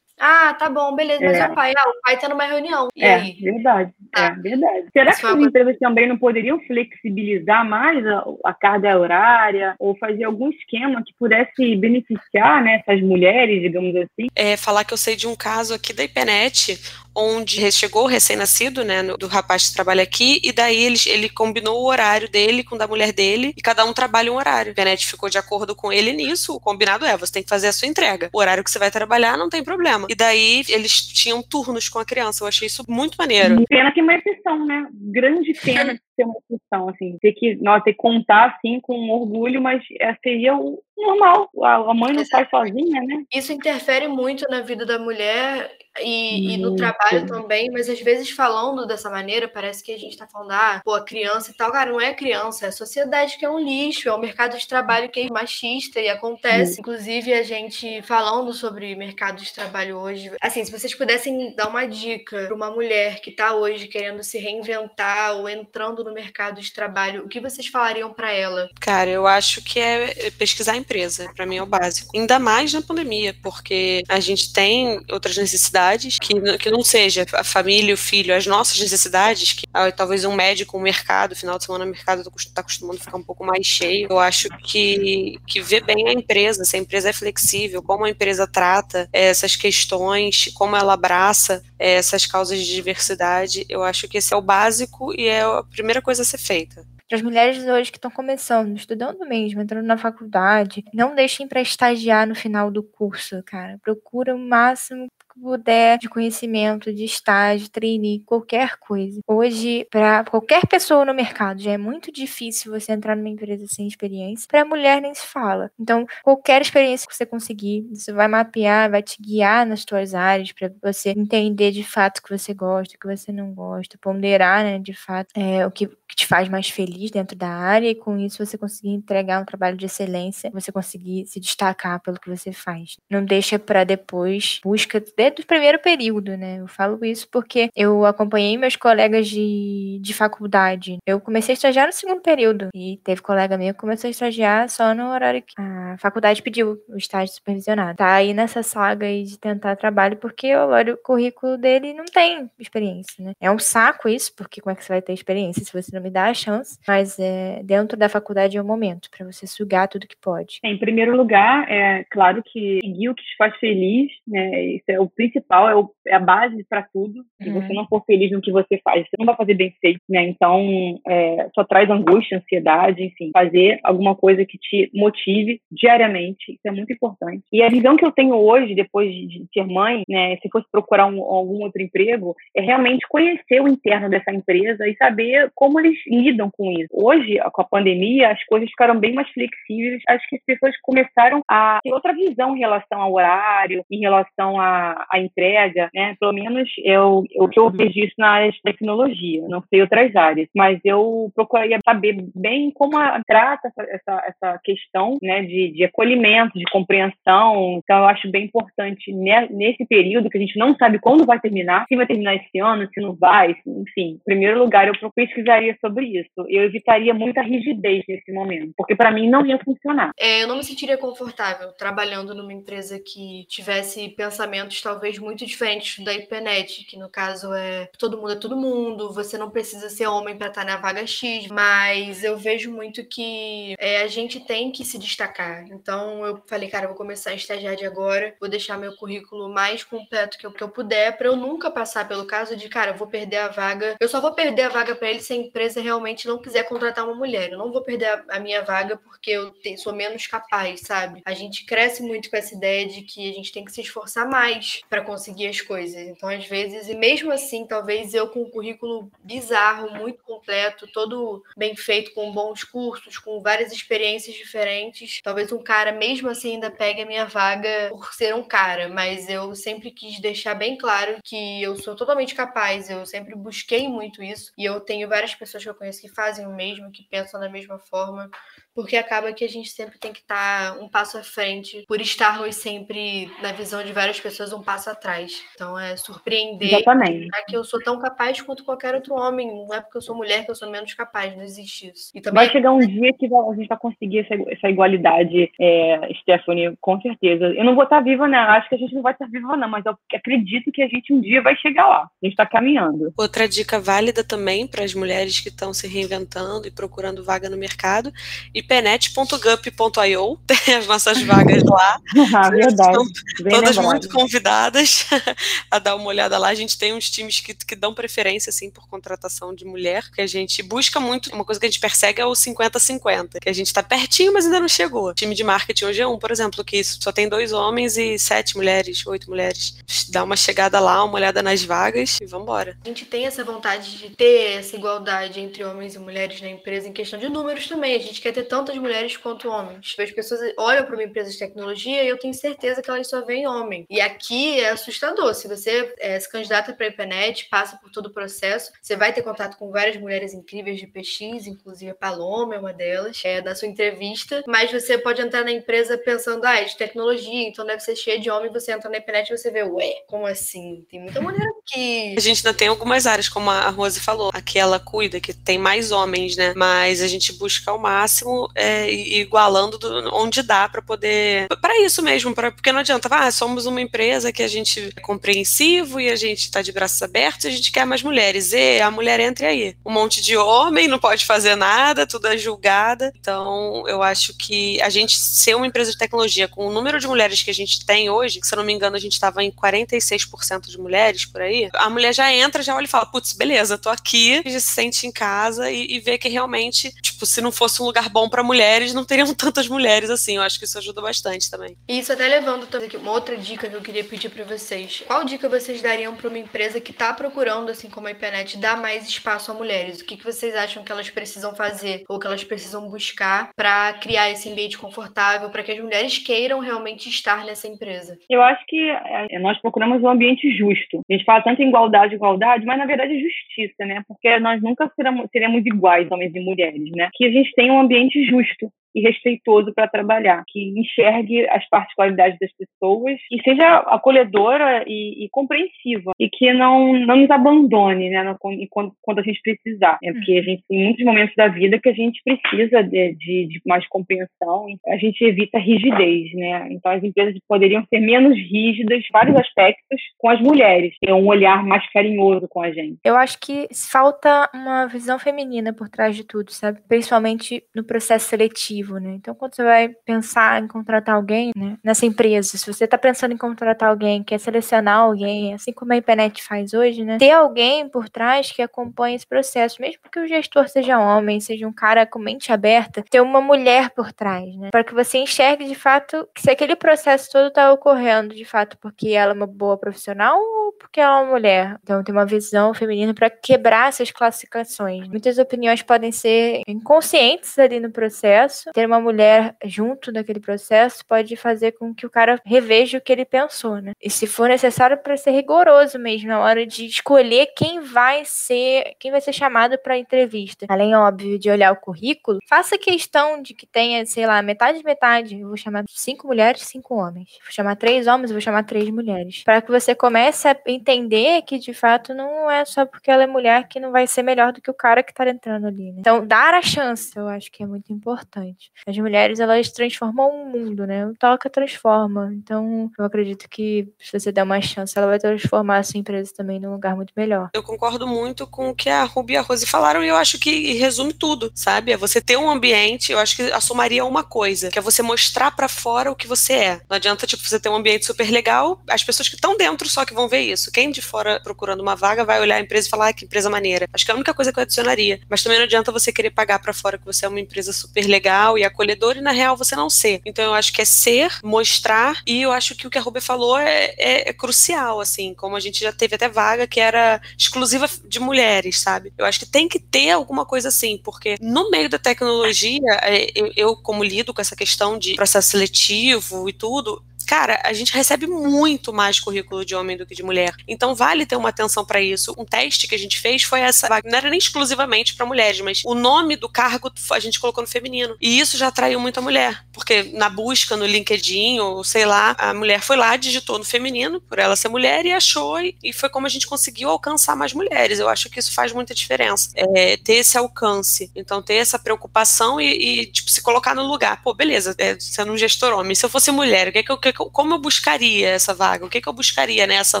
Ah, tá bom, beleza, mas é. o pai, ah, o pai tá numa reunião. E é, aí? verdade, ah. é verdade. Será Isso que as empresas também não poderiam flexibilizar mais a, a, carga horária ou fazer algum esquema que pudesse beneficiar né, essas mulheres, digamos assim? É, falar que eu sei de um caso aqui da IPNET, onde chegou o recém-nascido, né, do rapaz que trabalha aqui, e daí ele, ele combinou o horário dele com o da mulher dele, e cada um trabalha um horário. O Benet ficou de acordo com ele nisso, o combinado é, você tem que fazer a sua entrega. O horário que você vai trabalhar não tem problema. E daí eles tinham turnos com a criança, eu achei isso muito maneiro. Pena que é uma exceção, né? Grande pena ser uma exceção, assim, ter que, nossa, ter que contar, assim, com orgulho, mas é, seria o normal, a, mãe não faz sozinha, né? Isso interfere muito na vida da mulher e, e, no trabalho também, mas às vezes falando dessa maneira, parece que a gente tá falando, ah, pô, a criança e tal. Cara, não é criança, é a sociedade que é um lixo, é o mercado de trabalho que é machista e acontece. Inclusive, a gente falando sobre mercado de trabalho hoje, assim, se vocês pudessem dar uma dica para uma mulher que tá hoje querendo se reinventar ou entrando no mercado de trabalho, o que vocês falariam para ela? Cara, eu acho que é pesquisar a empresa, para mim é o básico. Ainda mais na pandemia, porque a gente tem outras necessidades necessidades, que, que não seja a família, o filho, as nossas necessidades, que ah, talvez um médico, um mercado, final de semana o mercado está acostumando a ficar um pouco mais cheio. Eu acho que, que ver bem a empresa, se a empresa é flexível, como a empresa trata essas questões, como ela abraça essas causas de diversidade, eu acho que esse é o básico e é a primeira coisa a ser feita para as mulheres hoje que estão começando, estudando mesmo, entrando na faculdade, não deixem para estagiar no final do curso, cara. Procura o máximo puder de conhecimento, de estágio, trainee, qualquer coisa. Hoje, para qualquer pessoa no mercado, já é muito difícil você entrar numa empresa sem experiência. Para mulher nem se fala. Então, qualquer experiência que você conseguir, você vai mapear, vai te guiar nas suas áreas para você entender de fato o que você gosta, o que você não gosta, ponderar, né, de fato, é, o que, que te faz mais feliz dentro da área e com isso você conseguir entregar um trabalho de excelência, você conseguir se destacar pelo que você faz. Não deixa para depois, busca desde o primeiro período, né? Eu falo isso porque eu acompanhei meus colegas de, de faculdade. Eu comecei a estagiar no segundo período e teve colega meu que começou a estagiar só no horário que a faculdade pediu o estágio supervisionado. Tá aí nessa saga aí de tentar trabalho porque olha, o currículo dele não tem experiência, né? É um saco isso, porque como é que você vai ter experiência se você não me dá a chance? Mas é, dentro da faculdade é o momento para você sugar tudo que pode. Em primeiro lugar, é claro que seguir o que te faz feliz, né? Isso é o principal, é, o, é a base para tudo. Se uhum. você não for feliz no que você faz, você não vai fazer bem feito, né? Então, é, só traz angústia, ansiedade, enfim. Fazer alguma coisa que te motive diariamente, isso é muito importante. E a visão que eu tenho hoje, depois de ser mãe, né, se fosse procurar um, algum outro emprego, é realmente conhecer o interno dessa empresa e saber como eles lidam com isso. Hoje, com a pandemia, as coisas ficaram bem mais flexíveis. Acho que as pessoas começaram a ter outra visão em relação ao horário, em relação a, a entrega, né? Pelo menos eu, que eu vejo isso na tecnologia, não sei outras áreas, mas eu procuraria saber bem como a, trata essa, essa, essa questão, né, de, de acolhimento, de compreensão. Então, eu acho bem importante nesse período que a gente não sabe quando vai terminar, se vai terminar esse ano, se não vai, enfim. Em primeiro lugar, eu pesquisaria sobre isso. Eu evitaria muita rigidez nesse momento, porque para mim não ia funcionar. É, eu não me sentiria confortável trabalhando numa empresa que tivesse pensamentos talvez muito diferente da IPNET, que no caso é todo mundo é todo mundo, você não precisa ser homem para estar na vaga X, mas eu vejo muito que é, a gente tem que se destacar. Então eu falei, cara, eu vou começar a estagiar de agora, vou deixar meu currículo mais completo que eu, que eu puder, para eu nunca passar pelo caso de, cara, eu vou perder a vaga. Eu só vou perder a vaga para ele se empresa realmente não quiser contratar uma mulher. Eu não vou perder a, a minha vaga porque eu te, sou menos capaz, sabe? A gente cresce muito com essa ideia de que a gente tem que se esforçar mais para conseguir as coisas. Então, às vezes, e mesmo assim, talvez eu com um currículo bizarro, muito completo, todo bem feito, com bons cursos, com várias experiências diferentes, talvez um cara, mesmo assim, ainda pegue a minha vaga por ser um cara. Mas eu sempre quis deixar bem claro que eu sou totalmente capaz, eu sempre busquei muito isso, e eu tenho várias pessoas que eu conheço que fazem o mesmo, que pensam da mesma forma porque acaba que a gente sempre tem que estar tá um passo à frente, por estarmos sempre, na visão de várias pessoas, um passo atrás. Então é surpreender Exatamente. que eu sou tão capaz quanto qualquer outro homem. Não é porque eu sou mulher que eu sou menos capaz, não existe isso. E também... Vai chegar um dia que a gente vai conseguir essa, igualdade, é, Stephanie, com certeza. Eu não vou estar viva, né? Acho que a gente não vai estar viva, não, mas eu acredito que a gente um dia vai chegar lá. A gente está caminhando. Outra dica válida também para as mulheres que estão se reinventando e procurando vaga no mercado e penet.gup.io, tem as nossas vagas lá. Ah, verdade. todas lembrado. muito convidadas a dar uma olhada lá. A gente tem uns times que, que dão preferência, assim, por contratação de mulher, que a gente busca muito, uma coisa que a gente persegue é o 50-50, que a gente está pertinho, mas ainda não chegou. O time de marketing hoje é um, por exemplo, que só tem dois homens e sete mulheres, oito mulheres. Dá uma chegada lá, uma olhada nas vagas e vambora. A gente tem essa vontade de ter essa igualdade entre homens e mulheres na empresa em questão de números também. A gente quer ter tantas mulheres quanto homens. As pessoas olham para uma empresa de tecnologia e eu tenho certeza que elas só veem homem. E aqui é assustador. Se você é, se candidata para a IPNET, passa por todo o processo, você vai ter contato com várias mulheres incríveis de PX, inclusive a Paloma é uma delas, é da sua entrevista. Mas você pode entrar na empresa pensando, ah, é de tecnologia, então deve ser cheia de homem. Você entra na IPNET e você vê, ué, como assim? Tem muita mulher aqui. A gente ainda tem algumas áreas, como a Rose falou, aqui ela cuida, que tem mais homens, né? Mas a gente busca ao máximo é, igualando do, onde dá para poder. Para isso mesmo, pra, porque não adianta, ah, somos uma empresa que a gente é compreensivo e a gente está de braços abertos e a gente quer mais mulheres. E a mulher entra aí. Um monte de homem, não pode fazer nada, tudo é julgada. Então, eu acho que a gente ser uma empresa de tecnologia com o número de mulheres que a gente tem hoje, que se eu não me engano, a gente estava em 46% de mulheres por aí, a mulher já entra, já olha e fala: putz, beleza, tô aqui, já se sente em casa e, e vê que realmente, tipo, se não fosse um lugar bom para mulheres, não teriam tantas mulheres assim. Eu acho que isso ajuda bastante também. Isso até levando também uma outra dica que eu queria pedir para vocês. Qual dica vocês dariam para uma empresa que está procurando, assim como a IPNET, dar mais espaço a mulheres? O que, que vocês acham que elas precisam fazer ou que elas precisam buscar para criar esse ambiente confortável, para que as mulheres queiram realmente estar nessa empresa? Eu acho que é, nós procuramos um ambiente justo. A gente fala tanto em igualdade, igualdade, mas na verdade é justiça, né? Porque nós nunca seremos, seremos iguais, homens e mulheres, né? Que a gente tenha um ambiente justo e respeitoso para trabalhar, que enxergue as particularidades das pessoas e seja acolhedora e, e compreensiva e que não, não nos abandone, né, no, quando, quando a gente precisar. É porque a gente tem muitos momentos da vida que a gente precisa de, de, de mais compreensão, a gente evita rigidez, né? Então as empresas poderiam ser menos rígidas em vários aspectos com as mulheres, ter um olhar mais carinhoso com a gente. Eu acho que falta uma visão feminina por trás de tudo, sabe? Principalmente no processo seletivo né? Então, quando você vai pensar em contratar alguém né, nessa empresa, se você está pensando em contratar alguém, quer selecionar alguém, assim como a Internet faz hoje, né? Ter alguém por trás que acompanhe esse processo, mesmo que o gestor seja homem, seja um cara com mente aberta, ter uma mulher por trás, né? Para que você enxergue de fato se aquele processo todo está ocorrendo de fato porque ela é uma boa profissional ou porque ela é uma mulher. Então, tem uma visão feminina para quebrar essas classificações. Muitas opiniões podem ser inconscientes ali no processo, ter uma mulher junto daquele processo pode fazer com que o cara reveja o que ele pensou, né? E se for necessário para ser rigoroso mesmo na hora de escolher quem vai ser, quem vai ser chamado para entrevista. Além óbvio de olhar o currículo, faça questão de que tenha, sei lá, metade metade. Eu vou chamar cinco mulheres, cinco homens. Vou chamar três homens, vou chamar três mulheres, para que você comece a entender que de fato não é só porque ela é mulher que não vai ser melhor do que o cara que tá entrando ali, né? Então, dar a chance, eu acho que é muito importante. As mulheres, elas transformam o mundo, né? Toca transforma. Então, eu acredito que se você der uma chance, ela vai transformar a sua empresa também num lugar muito melhor. Eu concordo muito com o que a Ruby e a Rose falaram e eu acho que resume tudo, sabe? É você ter um ambiente, eu acho que assomaria uma coisa, que é você mostrar para fora o que você é. Não adianta, tipo, você ter um ambiente super legal, as pessoas que estão dentro só que vão ver isso. Quem de fora procurando uma vaga vai olhar a empresa e falar, ah, que empresa maneira. Acho que é a única coisa que eu adicionaria. Mas também não adianta você querer pagar para fora que você é uma empresa super legal legal e acolhedor, e na real você não ser. Então eu acho que é ser, mostrar, e eu acho que o que a Ruby falou é, é, é crucial, assim, como a gente já teve até vaga que era exclusiva de mulheres, sabe? Eu acho que tem que ter alguma coisa assim, porque no meio da tecnologia, é, eu, eu como lido com essa questão de processo seletivo e tudo, cara, a gente recebe muito mais currículo de homem do que de mulher. Então vale ter uma atenção para isso. Um teste que a gente fez foi essa, não era nem exclusivamente para mulheres, mas o nome do cargo a gente colocou no feminino. E isso já atraiu muita mulher, porque na busca no LinkedIn ou sei lá, a mulher foi lá, digitou no feminino por ela ser mulher e achou e, foi como a gente conseguiu alcançar mais mulheres. Eu acho que isso faz muita diferença. É, ter esse alcance. Então ter essa preocupação e, e tipo se colocar no lugar. Pô, beleza, é, sendo um gestor homem, se eu fosse mulher, o que é que eu, que como eu buscaria essa vaga? O que, que eu buscaria nessa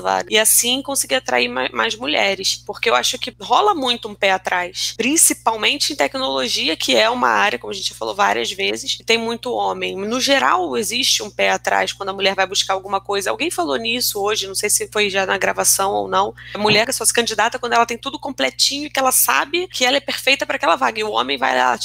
vaga? E assim conseguir atrair mais, mais mulheres. Porque eu acho que rola muito um pé atrás. Principalmente em tecnologia, que é uma área, como a gente já falou várias vezes, que tem muito homem. No geral, existe um pé atrás quando a mulher vai buscar alguma coisa. Alguém falou nisso hoje, não sei se foi já na gravação ou não. A mulher só se candidata quando ela tem tudo completinho e que ela sabe que ela é perfeita para aquela vaga. E o homem vai lá,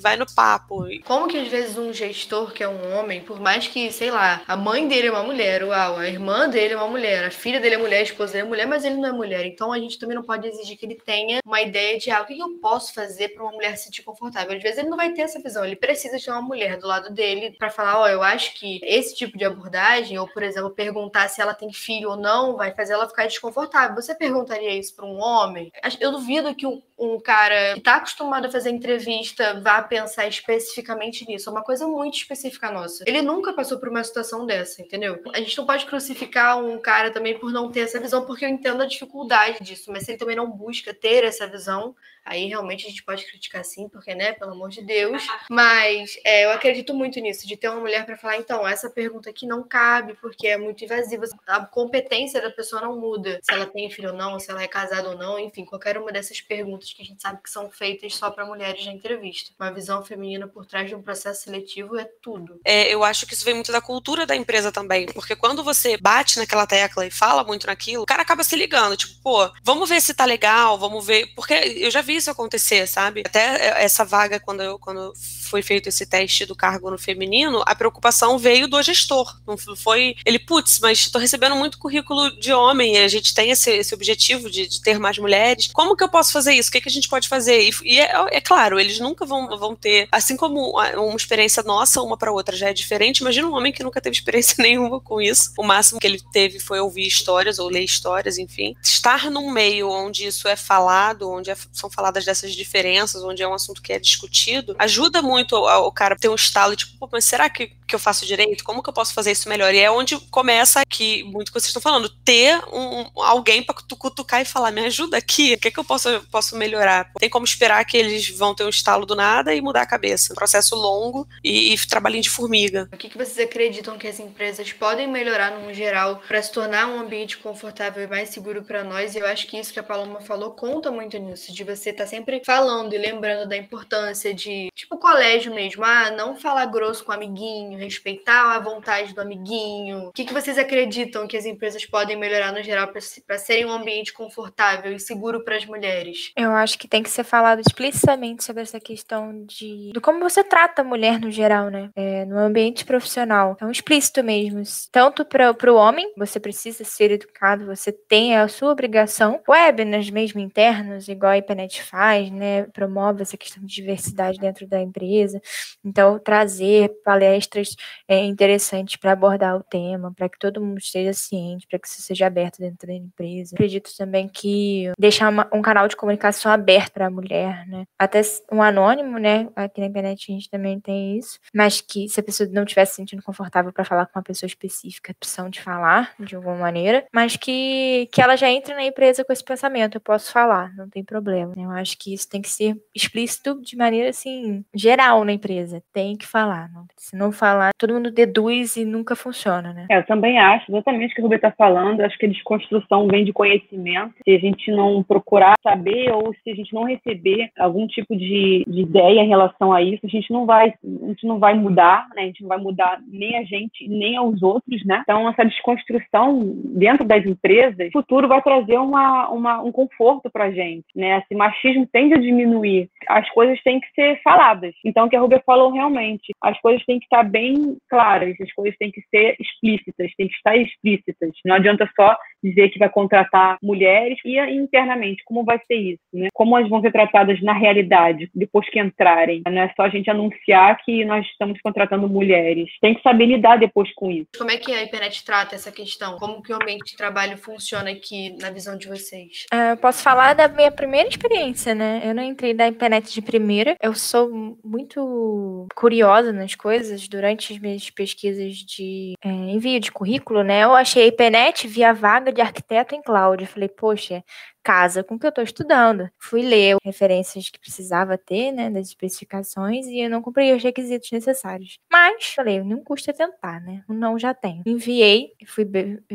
vai no papo. Como que às vezes um gestor que é um homem, por mais que, sei lá, a mãe dele é uma mulher, uau, a irmã dele é uma mulher, a filha dele é mulher, a esposa dele é mulher, mas ele não é mulher. Então a gente também não pode exigir que ele tenha uma ideia de ah, o que eu posso fazer para uma mulher se sentir confortável. Às vezes ele não vai ter essa visão, ele precisa de uma mulher do lado dele para falar, ó, oh, eu acho que esse tipo de abordagem, ou por exemplo, perguntar se ela tem filho ou não, vai fazer ela ficar desconfortável. Você perguntaria isso para um homem? Eu duvido que um, um cara que está acostumado a fazer entrevista vá pensar especificamente nisso. É uma coisa muito específica nossa. Ele nunca passou por uma situação dessa, entendeu? A gente não pode crucificar um cara também por não ter essa visão, porque eu entendo a dificuldade disso, mas se ele também não busca ter essa visão, Aí realmente a gente pode criticar sim, porque, né, pelo amor de Deus. Mas é, eu acredito muito nisso, de ter uma mulher para falar, então, essa pergunta aqui não cabe, porque é muito invasiva. A competência da pessoa não muda. Se ela tem filho ou não, se ela é casada ou não, enfim, qualquer uma dessas perguntas que a gente sabe que são feitas só para mulheres na entrevista. Uma visão feminina por trás de um processo seletivo é tudo. É, eu acho que isso vem muito da cultura da empresa também, porque quando você bate naquela tecla e fala muito naquilo, o cara acaba se ligando, tipo, pô, vamos ver se tá legal, vamos ver, porque eu já vi isso acontecer, sabe? Até essa vaga, quando, eu, quando foi feito esse teste do cargo no feminino, a preocupação veio do gestor. Não foi ele, putz, mas estou recebendo muito currículo de homem e a gente tem esse, esse objetivo de, de, ter mais mulheres. Como que eu posso fazer isso? O que, que a gente pode fazer? E, e é, é, claro, eles nunca vão, vão ter, assim como uma experiência nossa, uma para outra já é diferente. Imagina um homem que nunca teve experiência nenhuma com isso. O máximo que ele teve foi ouvir histórias ou ler histórias, enfim. Estar num meio onde isso é falado, onde é, são faladas dessas diferenças, onde é um assunto que é discutido, ajuda muito o cara ter um estalo, tipo, mas será que, que eu faço direito? Como que eu posso fazer isso melhor? E é onde começa que, muito que vocês estão falando, ter um, alguém para cutucar e falar, me ajuda aqui, o que, é que eu posso, posso melhorar? Tem como esperar que eles vão ter um estalo do nada e mudar a cabeça. Um processo longo e, e trabalhinho de formiga. O que, que vocês acreditam que as empresas podem melhorar no geral para se tornar um ambiente confortável e mais seguro para nós? E eu acho que isso que a Paloma falou conta muito nisso, de você estar tá sempre falando e lembrando da importância de, tipo, colégio mesmo. Ah, não falar grosso com o amiguinho, respeitar a vontade do amiguinho. O que, que vocês acreditam que as empresas podem melhorar no geral para serem um ambiente confortável e seguro para as mulheres? Eu acho que tem que ser falado explicitamente sobre essa questão de, de como você trata a mulher no geral, né? É, no ambiente profissional. Então, explícito mesmo. Tanto para o homem, você precisa ser educado, você tem a sua obrigação. Webinars mesmo internos, igual a IPNET faz, né, promove essa questão de diversidade dentro da empresa. Então, trazer palestras é, interessantes para abordar o tema, para que todo mundo esteja ciente, para que isso seja aberto dentro da empresa. Acredito também que deixar uma, um canal de comunicação aberto para a mulher, né, até um anônimo, né, aqui na internet a gente também tem isso, mas que se a pessoa não estiver se sentindo confortável para falar com uma pessoa específica, opção de falar de alguma maneira, mas que, que ela já entre na empresa com esse pensamento, eu posso falar, não tem problema. Eu acho que isso tem que ser explícito de maneira assim geral na empresa. Tem que falar. Não. Se não falar, todo mundo deduz e nunca funciona, né? É, eu também acho, exatamente o que o Rubem está falando. Acho que a desconstrução vem de conhecimento. Se a gente não procurar saber ou se a gente não receber algum tipo de, de ideia em relação a isso, a gente não vai, a gente não vai mudar, né? A gente não vai mudar nem a gente, nem aos outros, né? Então, essa desconstrução dentro das empresas, no futuro vai trazer uma, uma, um conforto para a gente, né? Esse machismo tende a diminuir. As coisas têm que ser faladas. Então, o que a Rubia falou realmente, as coisas têm que estar bem claras, as coisas têm que ser explícitas, têm que estar explícitas. Não adianta só dizer que vai contratar mulheres e internamente, como vai ser isso, né? Como elas vão ser tratadas na realidade, depois que entrarem. Não é só a gente anunciar que nós estamos contratando mulheres. Tem que saber lidar depois com isso. Como é que a Ipenet trata essa questão? Como que o ambiente de trabalho funciona aqui na visão de vocês? Uh, posso falar da minha primeira experiência, né? Eu não entrei da Ipenet de primeira. Eu sou muito curiosa nas coisas durante as minhas pesquisas de é, envio de currículo, né? Eu achei a Ipenet via vaga de arquiteto em cloud. Eu falei, poxa, casa com o que eu estou estudando. Fui ler referências que precisava ter, né, das especificações, e eu não cumpri os requisitos necessários. Mas, falei, não custa tentar, né? O não já tenho. Enviei, fui,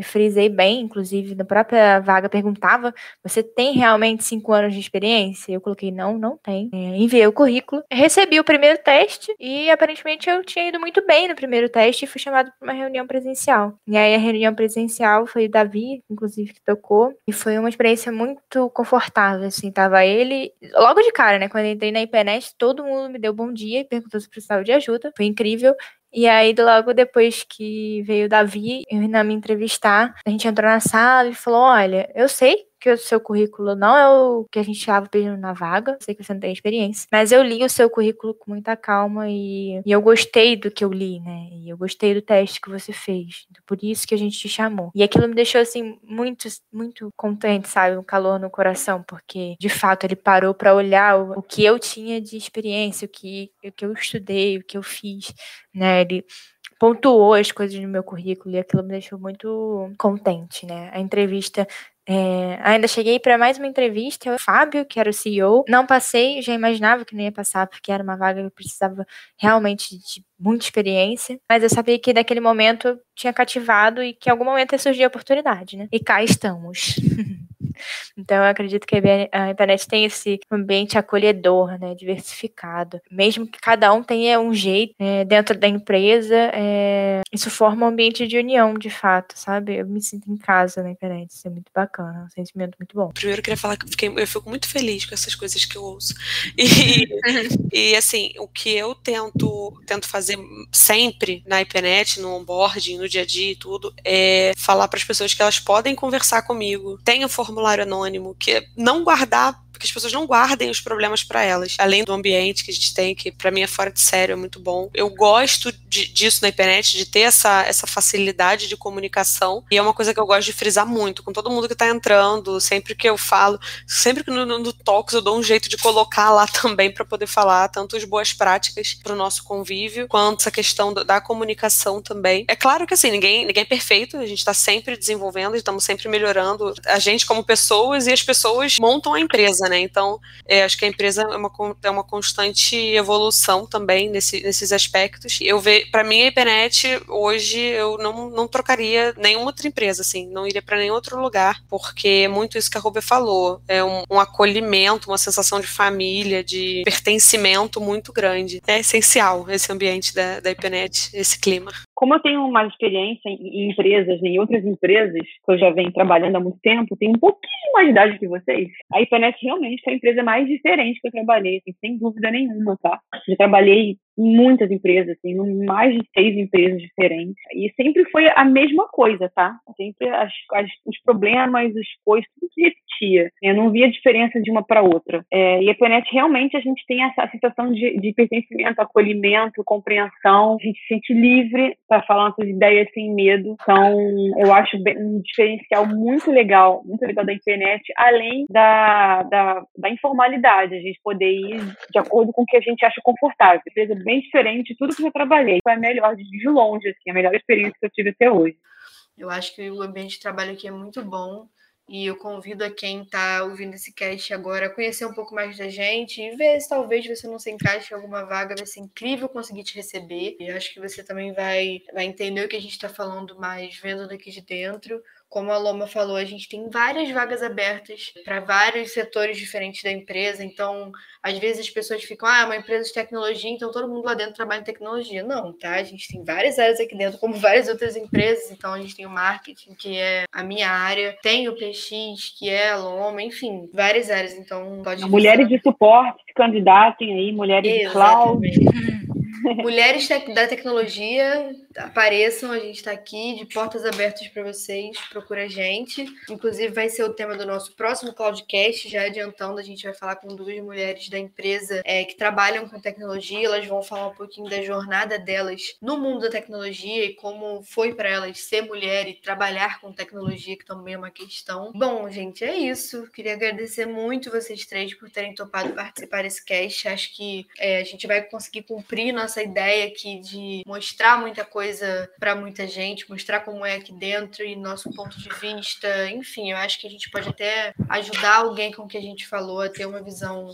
frisei bem, inclusive, na própria vaga perguntava, você tem realmente cinco anos de experiência? Eu coloquei, não, não tem. É, enviei o currículo, recebi o primeiro teste, e aparentemente eu tinha ido muito bem no primeiro teste, e fui chamado para uma reunião presencial. E aí a reunião presencial foi o Davi, inclusive, que tocou, e foi uma experiência muito muito confortável, assim, tava ele, logo de cara, né, quando eu entrei na IPNET, todo mundo me deu bom dia e perguntou se precisava de ajuda, foi incrível, e aí, logo depois que veio o Davi, eu na me entrevistar, a gente entrou na sala e falou: Olha, eu sei que o seu currículo não é o que a gente estava pedindo na vaga, sei que você não tem experiência, mas eu li o seu currículo com muita calma e, e eu gostei do que eu li, né? E eu gostei do teste que você fez, por isso que a gente te chamou. E aquilo me deixou assim muito, muito contente, sabe, um calor no coração, porque de fato ele parou para olhar o, o, que eu tinha de experiência, o que, o que eu estudei, o que eu fiz, né? Ele pontuou as coisas no meu currículo e aquilo me deixou muito contente, né? A entrevista é, ainda cheguei para mais uma entrevista, o Fábio, que era o CEO. Não passei, já imaginava que não ia passar, porque era uma vaga que eu precisava realmente de muita experiência. Mas eu sabia que naquele momento eu tinha cativado e que em algum momento ia surgir a oportunidade, né? E cá estamos. Então, eu acredito que a internet tem esse ambiente acolhedor, né, diversificado. Mesmo que cada um tenha um jeito é, dentro da empresa, é, isso forma um ambiente de união, de fato, sabe? Eu me sinto em casa na internet, isso é muito bacana, é um sentimento muito bom. Primeiro, eu queria falar que eu, fiquei, eu fico muito feliz com essas coisas que eu ouço. E, e assim, o que eu tento, tento fazer sempre na IPNET, no onboarding, no dia a dia e tudo, é falar para as pessoas que elas podem conversar comigo, tenham formulário anônimo, que não guardar que as pessoas não guardem os problemas para elas, além do ambiente que a gente tem, que para mim é fora de sério, é muito bom. Eu gosto de, disso na internet, de ter essa, essa facilidade de comunicação, e é uma coisa que eu gosto de frisar muito com todo mundo que tá entrando, sempre que eu falo, sempre que no, no Talks eu dou um jeito de colocar lá também para poder falar tanto as boas práticas para o nosso convívio, quanto essa questão da, da comunicação também. É claro que assim, ninguém, ninguém é perfeito, a gente está sempre desenvolvendo, estamos sempre melhorando a gente como pessoas e as pessoas montam a empresa, né? Então, é, acho que a empresa é uma, é uma constante evolução também nesse, nesses aspectos. Eu vejo, para mim, a Ipenet hoje eu não, não trocaria nenhuma outra empresa, assim, não iria para nenhum outro lugar, porque é muito isso que a Rubia falou, é um, um acolhimento, uma sensação de família, de pertencimento muito grande. É essencial esse ambiente da, da Ipenet, esse clima. Como eu tenho mais experiência em empresas, em outras empresas, que eu já venho trabalhando há muito tempo, tenho um pouquinho mais de idade que vocês, a Ipanet realmente foi a empresa mais diferente que eu trabalhei, assim, sem dúvida nenhuma, tá? Já trabalhei em muitas empresas, assim, mais de seis empresas diferentes. E sempre foi a mesma coisa, tá? Sempre as, as, os problemas, as coisas, tudo se repetia. Eu não via diferença de uma para outra. É, e a Planet realmente a gente tem essa sensação de, de pertencimento, acolhimento, compreensão. A gente se sente livre para falar nossas ideias sem medo. Então, eu acho um diferencial muito legal, muito legal da internet, além da, da, da informalidade, a gente poder ir de acordo com o que a gente acha confortável. Bem diferente de tudo que eu trabalhei. Foi a melhor, de longe, assim, a melhor experiência que eu tive até hoje. Eu acho que o ambiente de trabalho aqui é muito bom. E eu convido a quem está ouvindo esse cast agora a conhecer um pouco mais da gente e ver se talvez você não se encaixe em alguma vaga. Vai ser incrível conseguir te receber. E acho que você também vai, vai entender o que a gente está falando mais vendo daqui de dentro como a Loma falou, a gente tem várias vagas abertas para vários setores diferentes da empresa. Então, às vezes as pessoas ficam, ah, é uma empresa de tecnologia, então todo mundo lá dentro trabalha em tecnologia. Não, tá? A gente tem várias áreas aqui dentro, como várias outras empresas. Então, a gente tem o marketing, que é a minha área, tem o PX, que é a Loma, enfim, várias áreas. Então, pode Mulheres de suporte, candidatem aí, mulheres Exatamente. de cloud. Mulheres da tecnologia, apareçam, a gente está aqui de portas abertas para vocês, procura a gente. Inclusive, vai ser o tema do nosso próximo Cloudcast, já adiantando, a gente vai falar com duas mulheres da empresa é, que trabalham com tecnologia, elas vão falar um pouquinho da jornada delas no mundo da tecnologia e como foi para elas ser mulher e trabalhar com tecnologia, que também é uma questão. Bom, gente, é isso. Queria agradecer muito vocês três por terem topado participar desse cast. Acho que é, a gente vai conseguir cumprir nossa ideia aqui de mostrar muita coisa para muita gente, mostrar como é aqui dentro e nosso ponto de vista. Enfim, eu acho que a gente pode até ajudar alguém com o que a gente falou a ter uma visão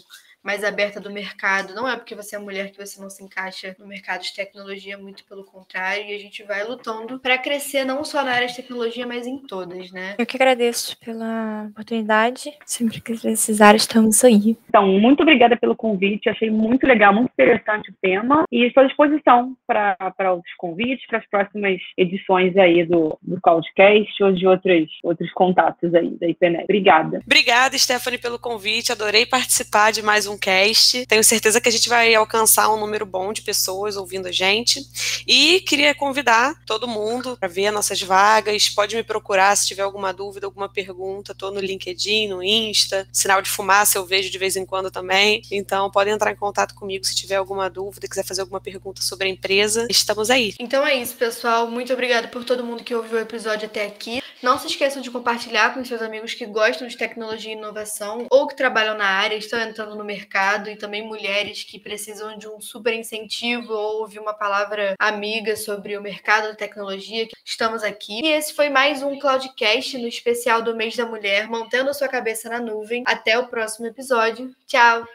mais aberta do mercado. Não é porque você é mulher que você não se encaixa no mercado de tecnologia, muito pelo contrário. E a gente vai lutando para crescer não só na área de tecnologia, mas em todas, né? Eu que agradeço pela oportunidade. Sempre que precisar, estamos aí. Então, muito obrigada pelo convite. Achei muito legal, muito interessante o tema. E estou à disposição para outros convites, para as próximas edições aí do, do Cloudcast ou de outros, outros contatos aí da IPNET. Obrigada. Obrigada, Stephanie, pelo convite. Adorei participar de mais um cast. Tenho certeza que a gente vai alcançar um número bom de pessoas ouvindo a gente. E queria convidar todo mundo para ver nossas vagas. Pode me procurar se tiver alguma dúvida, alguma pergunta. Estou no LinkedIn, no Insta. Sinal de fumaça eu vejo de vez em quando também. Então podem entrar em contato comigo se tiver alguma dúvida, quiser fazer alguma pergunta sobre a empresa. Estamos aí. Então é isso, pessoal. Muito obrigada por todo mundo que ouviu o episódio até aqui. Não se esqueçam de compartilhar com seus amigos que gostam de tecnologia e inovação ou que trabalham na área, estão entrando no mercado mercado e também mulheres que precisam de um super incentivo ou ouvir uma palavra amiga sobre o mercado da tecnologia. Estamos aqui. E esse foi mais um Cloudcast no especial do mês da mulher, mantendo a sua cabeça na nuvem. Até o próximo episódio. Tchau!